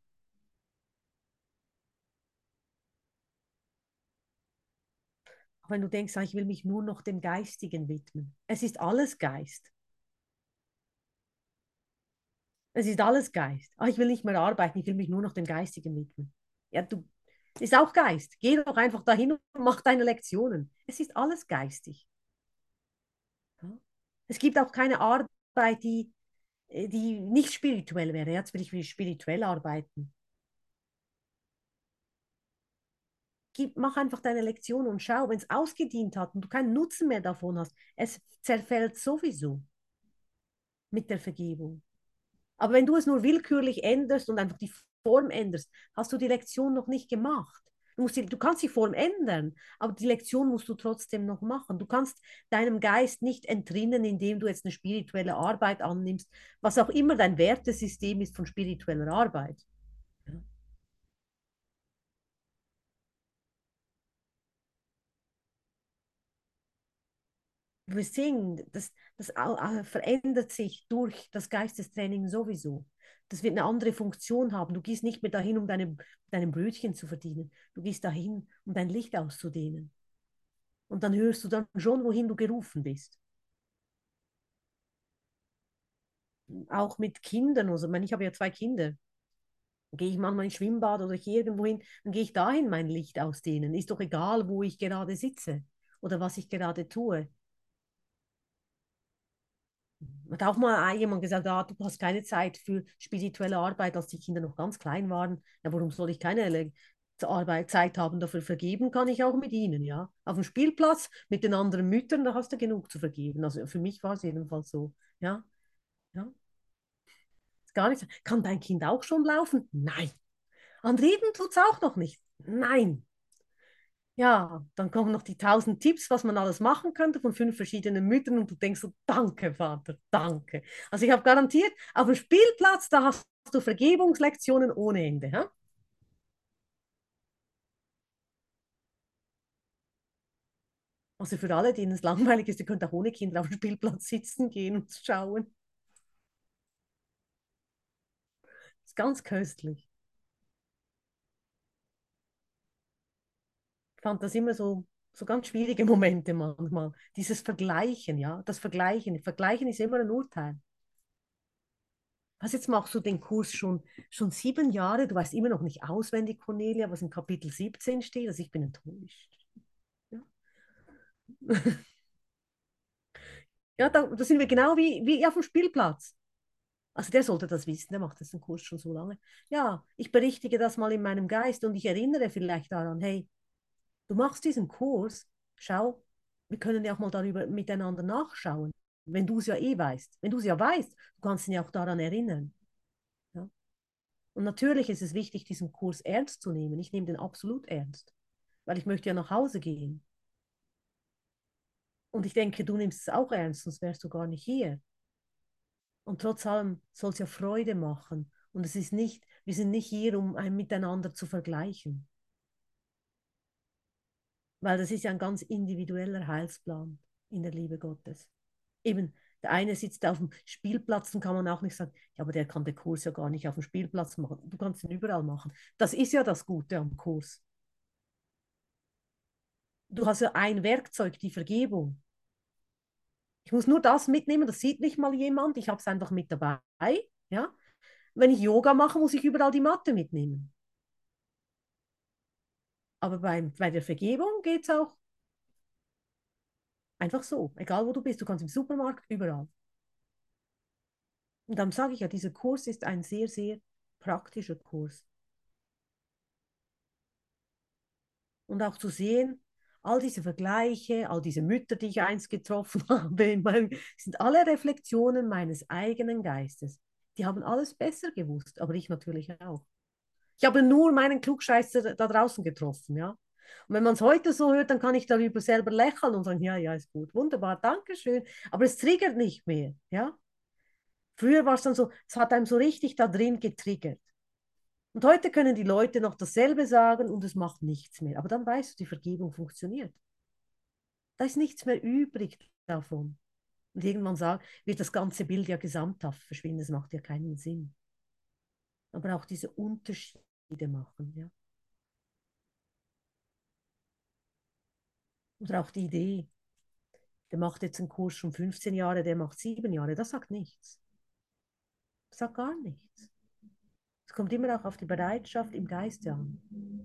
Auch wenn du denkst, ah, ich will mich nur noch dem Geistigen widmen. Es ist alles Geist. Es ist alles Geist. Ach, ich will nicht mehr arbeiten, ich will mich nur noch dem Geistigen widmen. Ja, du ist auch Geist. Geh doch einfach dahin und mach deine Lektionen. Es ist alles geistig. Es gibt auch keine Arbeit, die die nicht spirituell wäre. Jetzt will ich spirituell arbeiten. Gib, mach einfach deine Lektion und schau, wenn es ausgedient hat und du keinen Nutzen mehr davon hast, es zerfällt sowieso mit der Vergebung. Aber wenn du es nur willkürlich änderst und einfach die Form änderst, hast du die Lektion noch nicht gemacht. Du, musst die, du kannst die Form ändern, aber die Lektion musst du trotzdem noch machen. Du kannst deinem Geist nicht entrinnen, indem du jetzt eine spirituelle Arbeit annimmst, was auch immer dein Wertesystem ist von spiritueller Arbeit. Wir sehen, das, das verändert sich durch das Geistestraining sowieso. Das wird eine andere Funktion haben. Du gehst nicht mehr dahin, um deine, deine Brötchen zu verdienen. Du gehst dahin, um dein Licht auszudehnen. Und dann hörst du dann schon, wohin du gerufen bist. Auch mit Kindern. Also, ich, meine, ich habe ja zwei Kinder. Gehe ich manchmal ins Schwimmbad oder ich irgendwo hin, dann gehe ich dahin mein Licht ausdehnen. Ist doch egal, wo ich gerade sitze oder was ich gerade tue hat auch mal jemand gesagt, ah, du hast keine Zeit für spirituelle Arbeit, als die Kinder noch ganz klein waren. Ja, warum soll ich keine Arbeit, Zeit haben dafür vergeben, kann ich auch mit ihnen, ja. Auf dem Spielplatz mit den anderen Müttern, da hast du genug zu vergeben. Also für mich war es jedenfalls so, ja. ja. Gar nicht. Kann dein Kind auch schon laufen? Nein. An Reden tut es auch noch nicht. Nein. Ja, dann kommen noch die tausend Tipps, was man alles machen könnte von fünf verschiedenen Müttern und du denkst so, danke Vater, danke. Also ich habe garantiert, auf dem Spielplatz, da hast du Vergebungslektionen ohne Ende. Ja? Also für alle, denen es langweilig ist, ihr könnt auch ohne Kinder auf dem Spielplatz sitzen gehen und schauen. Das ist ganz köstlich. Fand das immer so, so ganz schwierige Momente manchmal. Dieses Vergleichen, ja, das Vergleichen. Vergleichen ist immer ein Urteil. Was jetzt machst du den Kurs schon, schon sieben Jahre? Du weißt immer noch nicht auswendig, Cornelia, was in Kapitel 17 steht. Also ich bin enttäuscht. Ja, ja da, da sind wir genau wie, wie auf dem Spielplatz. Also der sollte das wissen, der macht diesen Kurs schon so lange. Ja, ich berichtige das mal in meinem Geist und ich erinnere vielleicht daran, hey, du machst diesen Kurs, schau, wir können ja auch mal darüber miteinander nachschauen, wenn du es ja eh weißt. Wenn du es ja weißt, du kannst ihn ja auch daran erinnern. Ja? Und natürlich ist es wichtig, diesen Kurs ernst zu nehmen. Ich nehme den absolut ernst, weil ich möchte ja nach Hause gehen. Und ich denke, du nimmst es auch ernst, sonst wärst du gar nicht hier. Und trotz allem soll es ja Freude machen. Und es ist nicht, wir sind nicht hier, um ein Miteinander zu vergleichen. Weil das ist ja ein ganz individueller Heilsplan in der Liebe Gottes. Eben, der eine sitzt auf dem Spielplatz, dann kann man auch nicht sagen, ja, aber der kann den Kurs ja gar nicht auf dem Spielplatz machen. Du kannst ihn überall machen. Das ist ja das Gute am Kurs. Du hast ja ein Werkzeug, die Vergebung. Ich muss nur das mitnehmen, das sieht nicht mal jemand, ich habe es einfach mit dabei. Ja? Wenn ich Yoga mache, muss ich überall die Matte mitnehmen. Aber beim, bei der Vergebung geht es auch einfach so, egal wo du bist. Du kannst im Supermarkt, überall. Und dann sage ich ja, dieser Kurs ist ein sehr, sehr praktischer Kurs. Und auch zu sehen, all diese Vergleiche, all diese Mütter, die ich einst getroffen habe, meinem, sind alle Reflexionen meines eigenen Geistes. Die haben alles besser gewusst, aber ich natürlich auch. Ich habe nur meinen Klugscheißer da draußen getroffen, ja. Und wenn man es heute so hört, dann kann ich darüber selber lächeln und sagen, ja, ja, ist gut, wunderbar, danke schön. Aber es triggert nicht mehr, ja. Früher war es dann so, es hat einem so richtig da drin getriggert. Und heute können die Leute noch dasselbe sagen und es macht nichts mehr. Aber dann weißt du, die Vergebung funktioniert. Da ist nichts mehr übrig davon. Und irgendwann sagen, wird das ganze Bild ja gesamthaft verschwinden. Das macht ja keinen Sinn. Aber auch diese Unterschiede machen. Ja? Oder auch die Idee, der macht jetzt einen Kurs schon 15 Jahre, der macht sieben Jahre, das sagt nichts. Das sagt gar nichts. Es kommt immer auch auf die Bereitschaft im Geiste an.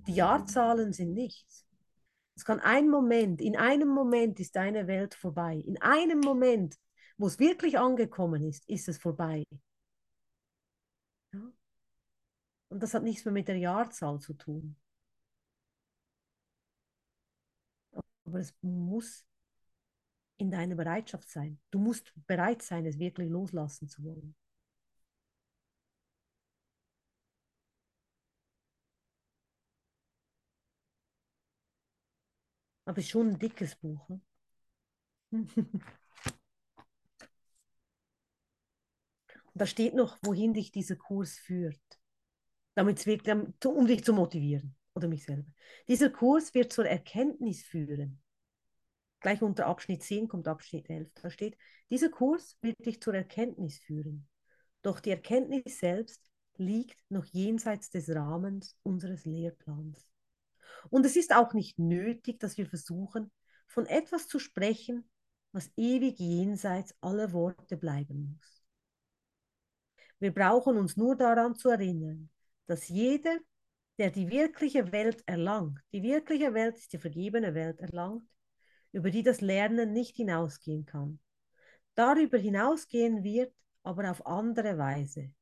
Die Jahrzahlen sind nichts. Es kann ein Moment, in einem Moment ist deine Welt vorbei. In einem Moment, wo es wirklich angekommen ist, ist es vorbei. Und das hat nichts mehr mit der Jahrzahl zu tun. Aber es muss in deiner Bereitschaft sein. Du musst bereit sein, es wirklich loslassen zu wollen. Aber es ist schon ein dickes Buch. Ne? da steht noch, wohin dich dieser Kurs führt. Damit wirklich, um dich zu motivieren oder mich selber. Dieser Kurs wird zur Erkenntnis führen. Gleich unter Abschnitt 10 kommt Abschnitt 11. Da steht, dieser Kurs wird dich zur Erkenntnis führen. Doch die Erkenntnis selbst liegt noch jenseits des Rahmens unseres Lehrplans. Und es ist auch nicht nötig, dass wir versuchen, von etwas zu sprechen, was ewig jenseits aller Worte bleiben muss. Wir brauchen uns nur daran zu erinnern, dass jeder, der die wirkliche Welt erlangt, die wirkliche Welt ist die vergebene Welt erlangt, über die das Lernen nicht hinausgehen kann. Darüber hinausgehen wird, aber auf andere Weise.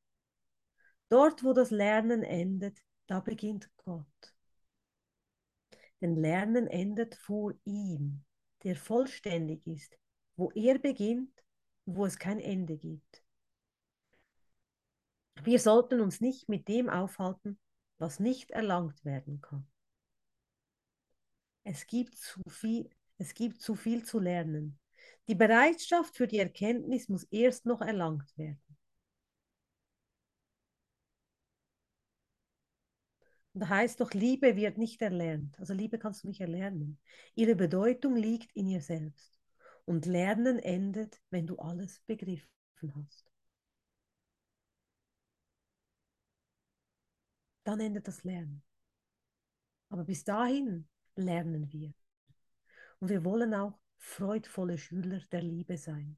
Dort, wo das Lernen endet, da beginnt Gott. Denn Lernen endet vor ihm, der vollständig ist, wo er beginnt wo es kein Ende gibt. Wir sollten uns nicht mit dem aufhalten, was nicht erlangt werden kann. Es gibt zu viel, es gibt zu viel zu lernen. Die Bereitschaft für die Erkenntnis muss erst noch erlangt werden. Und da heißt doch, Liebe wird nicht erlernt. Also Liebe kannst du nicht erlernen. Ihre Bedeutung liegt in ihr selbst. Und Lernen endet, wenn du alles begriffen hast. Dann endet das Lernen. Aber bis dahin lernen wir. Und wir wollen auch freudvolle Schüler der Liebe sein.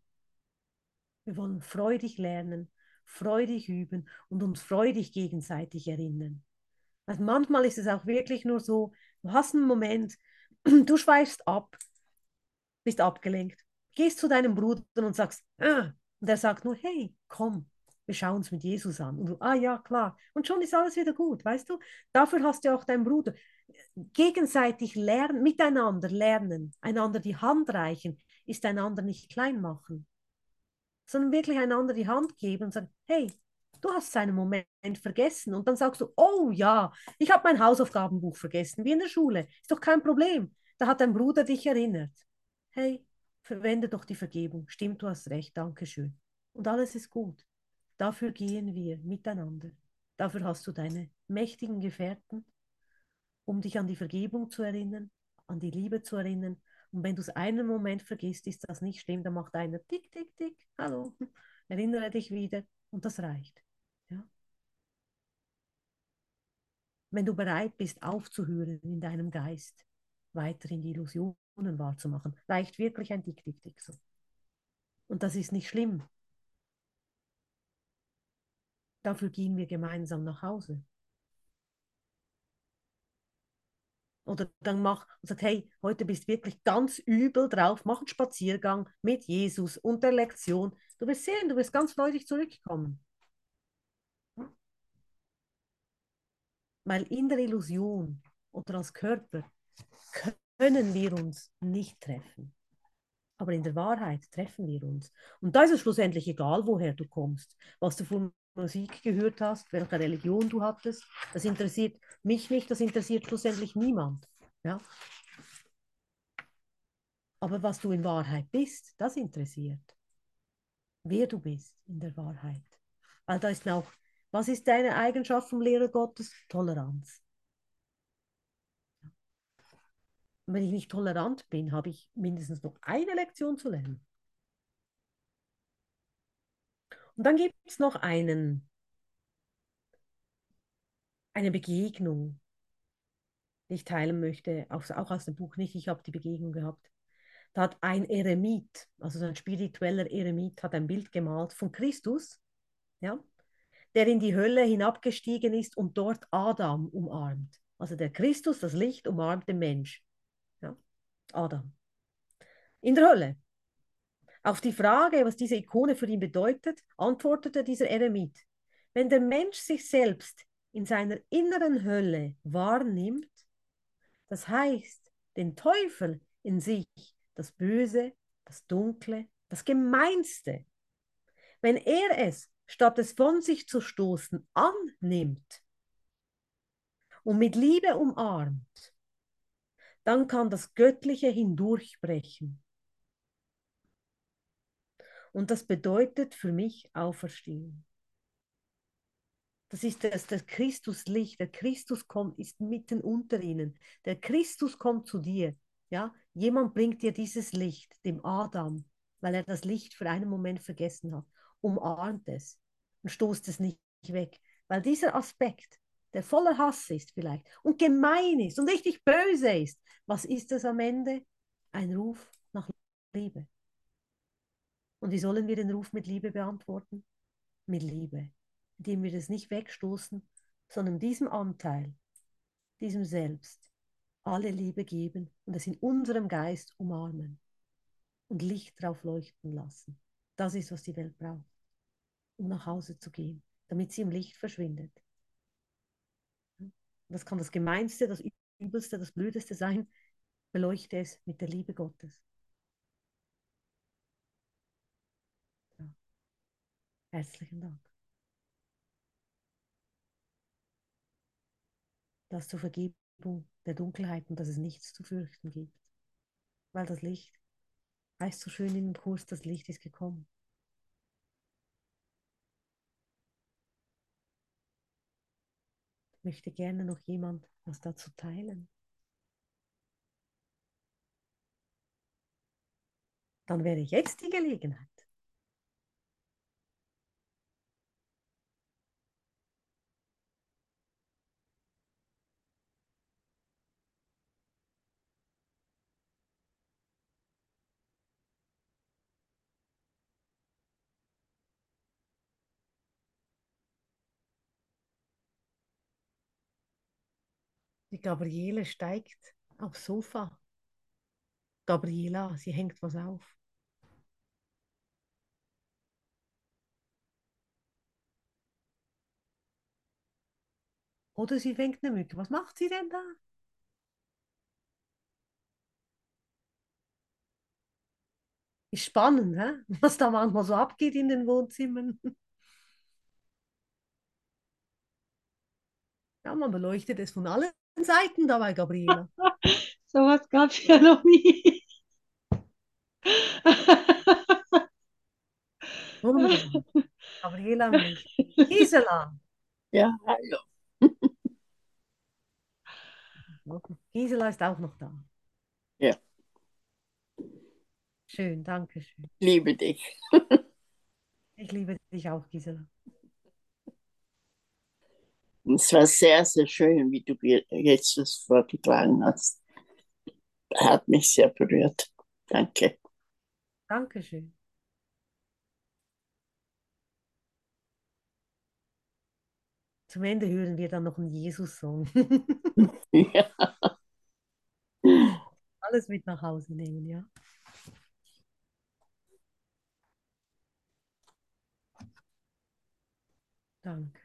Wir wollen freudig lernen, freudig üben und uns freudig gegenseitig erinnern. Also manchmal ist es auch wirklich nur so, du hast einen Moment, du schweifst ab, bist abgelenkt, gehst zu deinem Bruder und sagst, ah, und er sagt nur, hey, komm, wir schauen uns mit Jesus an. Und du, ah ja, klar. Und schon ist alles wieder gut, weißt du? Dafür hast du auch deinen Bruder gegenseitig lernen, miteinander lernen, einander die Hand reichen, ist einander nicht klein machen, sondern wirklich einander die Hand geben und sagen, hey, du hast seinen Moment vergessen. Und dann sagst du, oh ja, ich habe mein Hausaufgabenbuch vergessen, wie in der Schule. Ist doch kein Problem. Da hat dein Bruder dich erinnert. Hey, verwende doch die Vergebung. Stimmt, du hast recht, danke schön. Und alles ist gut. Dafür gehen wir miteinander. Dafür hast du deine mächtigen Gefährten, um dich an die Vergebung zu erinnern, an die Liebe zu erinnern. Und wenn du es einen Moment vergisst, ist das nicht schlimm, dann macht einer tick, tick, tick, hallo, erinnere dich wieder und das reicht. Ja? Wenn du bereit bist, aufzuhören in deinem Geist, weiterhin die Illusionen wahrzumachen, reicht wirklich ein Tick, tick, tick so. Und das ist nicht schlimm. Dafür gehen wir gemeinsam nach Hause. Oder dann mach und sag, hey, heute bist du wirklich ganz übel drauf, mach einen Spaziergang mit Jesus und der Lektion. Du wirst sehen, du wirst ganz freudig zurückkommen. Weil in der Illusion oder als Körper können wir uns nicht treffen. Aber in der Wahrheit treffen wir uns. Und da ist es schlussendlich egal, woher du kommst, was du von Musik gehört hast, welche Religion du hattest. Das interessiert mich nicht, das interessiert schlussendlich niemand. Ja? Aber was du in Wahrheit bist, das interessiert. Wer du bist in der Wahrheit. Weil da ist auch, was ist deine Eigenschaft vom Lehrer Gottes? Toleranz. Wenn ich nicht tolerant bin, habe ich mindestens noch eine Lektion zu lernen. Und dann gibt es noch einen, eine Begegnung, die ich teilen möchte, auch, auch aus dem Buch nicht. Ich habe die Begegnung gehabt. Da hat ein Eremit, also so ein spiritueller Eremit, hat ein Bild gemalt von Christus, ja, der in die Hölle hinabgestiegen ist und dort Adam umarmt. Also der Christus, das Licht, umarmt den Mensch. Ja, Adam. In der Hölle. Auf die Frage, was diese Ikone für ihn bedeutet, antwortete dieser Eremit, wenn der Mensch sich selbst in seiner inneren Hölle wahrnimmt, das heißt, den Teufel in sich, das Böse, das Dunkle, das Gemeinste, wenn er es, statt es von sich zu stoßen, annimmt und mit Liebe umarmt, dann kann das Göttliche hindurchbrechen. Und das bedeutet für mich Auferstehung. Das ist das, das Christuslicht. Der Christus kommt, ist mitten unter ihnen. Der Christus kommt zu dir. Ja, jemand bringt dir dieses Licht, dem Adam, weil er das Licht für einen Moment vergessen hat, umarmt es und stoßt es nicht weg. Weil dieser Aspekt, der voller Hass ist vielleicht und gemein ist und richtig böse ist, was ist es am Ende? Ein Ruf nach Liebe. Und wie sollen wir den Ruf mit Liebe beantworten? Mit Liebe, indem wir das nicht wegstoßen, sondern diesem Anteil, diesem Selbst, alle Liebe geben und es in unserem Geist umarmen und Licht drauf leuchten lassen. Das ist, was die Welt braucht, um nach Hause zu gehen, damit sie im Licht verschwindet. Das kann das Gemeinste, das Übelste, das Blödeste sein. Beleuchte es mit der Liebe Gottes. Herzlichen Dank. Das zur Vergebung der Dunkelheit und dass es nichts zu fürchten gibt. Weil das Licht, heißt so schön in dem Kurs, das Licht ist gekommen. möchte gerne noch jemand was dazu teilen. Dann wäre jetzt die Gelegenheit. Die Gabriele steigt aufs Sofa. Gabriela, sie hängt was auf. Oder sie fängt eine Mücke. Was macht sie denn da? Ist spannend, hä? was da manchmal so abgeht in den Wohnzimmern. Ja, man beleuchtet es von allen Seiten dabei, Gabriela. Sowas gab es ja noch nie. Wunderbar. Gabriela mich. Gisela. Ja, hallo. Gisela ist auch noch da. Ja. Schön, danke schön. Liebe dich. Ich liebe dich auch, Gisela. Es war sehr, sehr schön, wie du jetzt das vorgetragen hast. Hat mich sehr berührt. Danke. Dankeschön. Zum Ende hören wir dann noch einen Jesus-Song. Ja. Alles mit nach Hause nehmen, ja? Danke.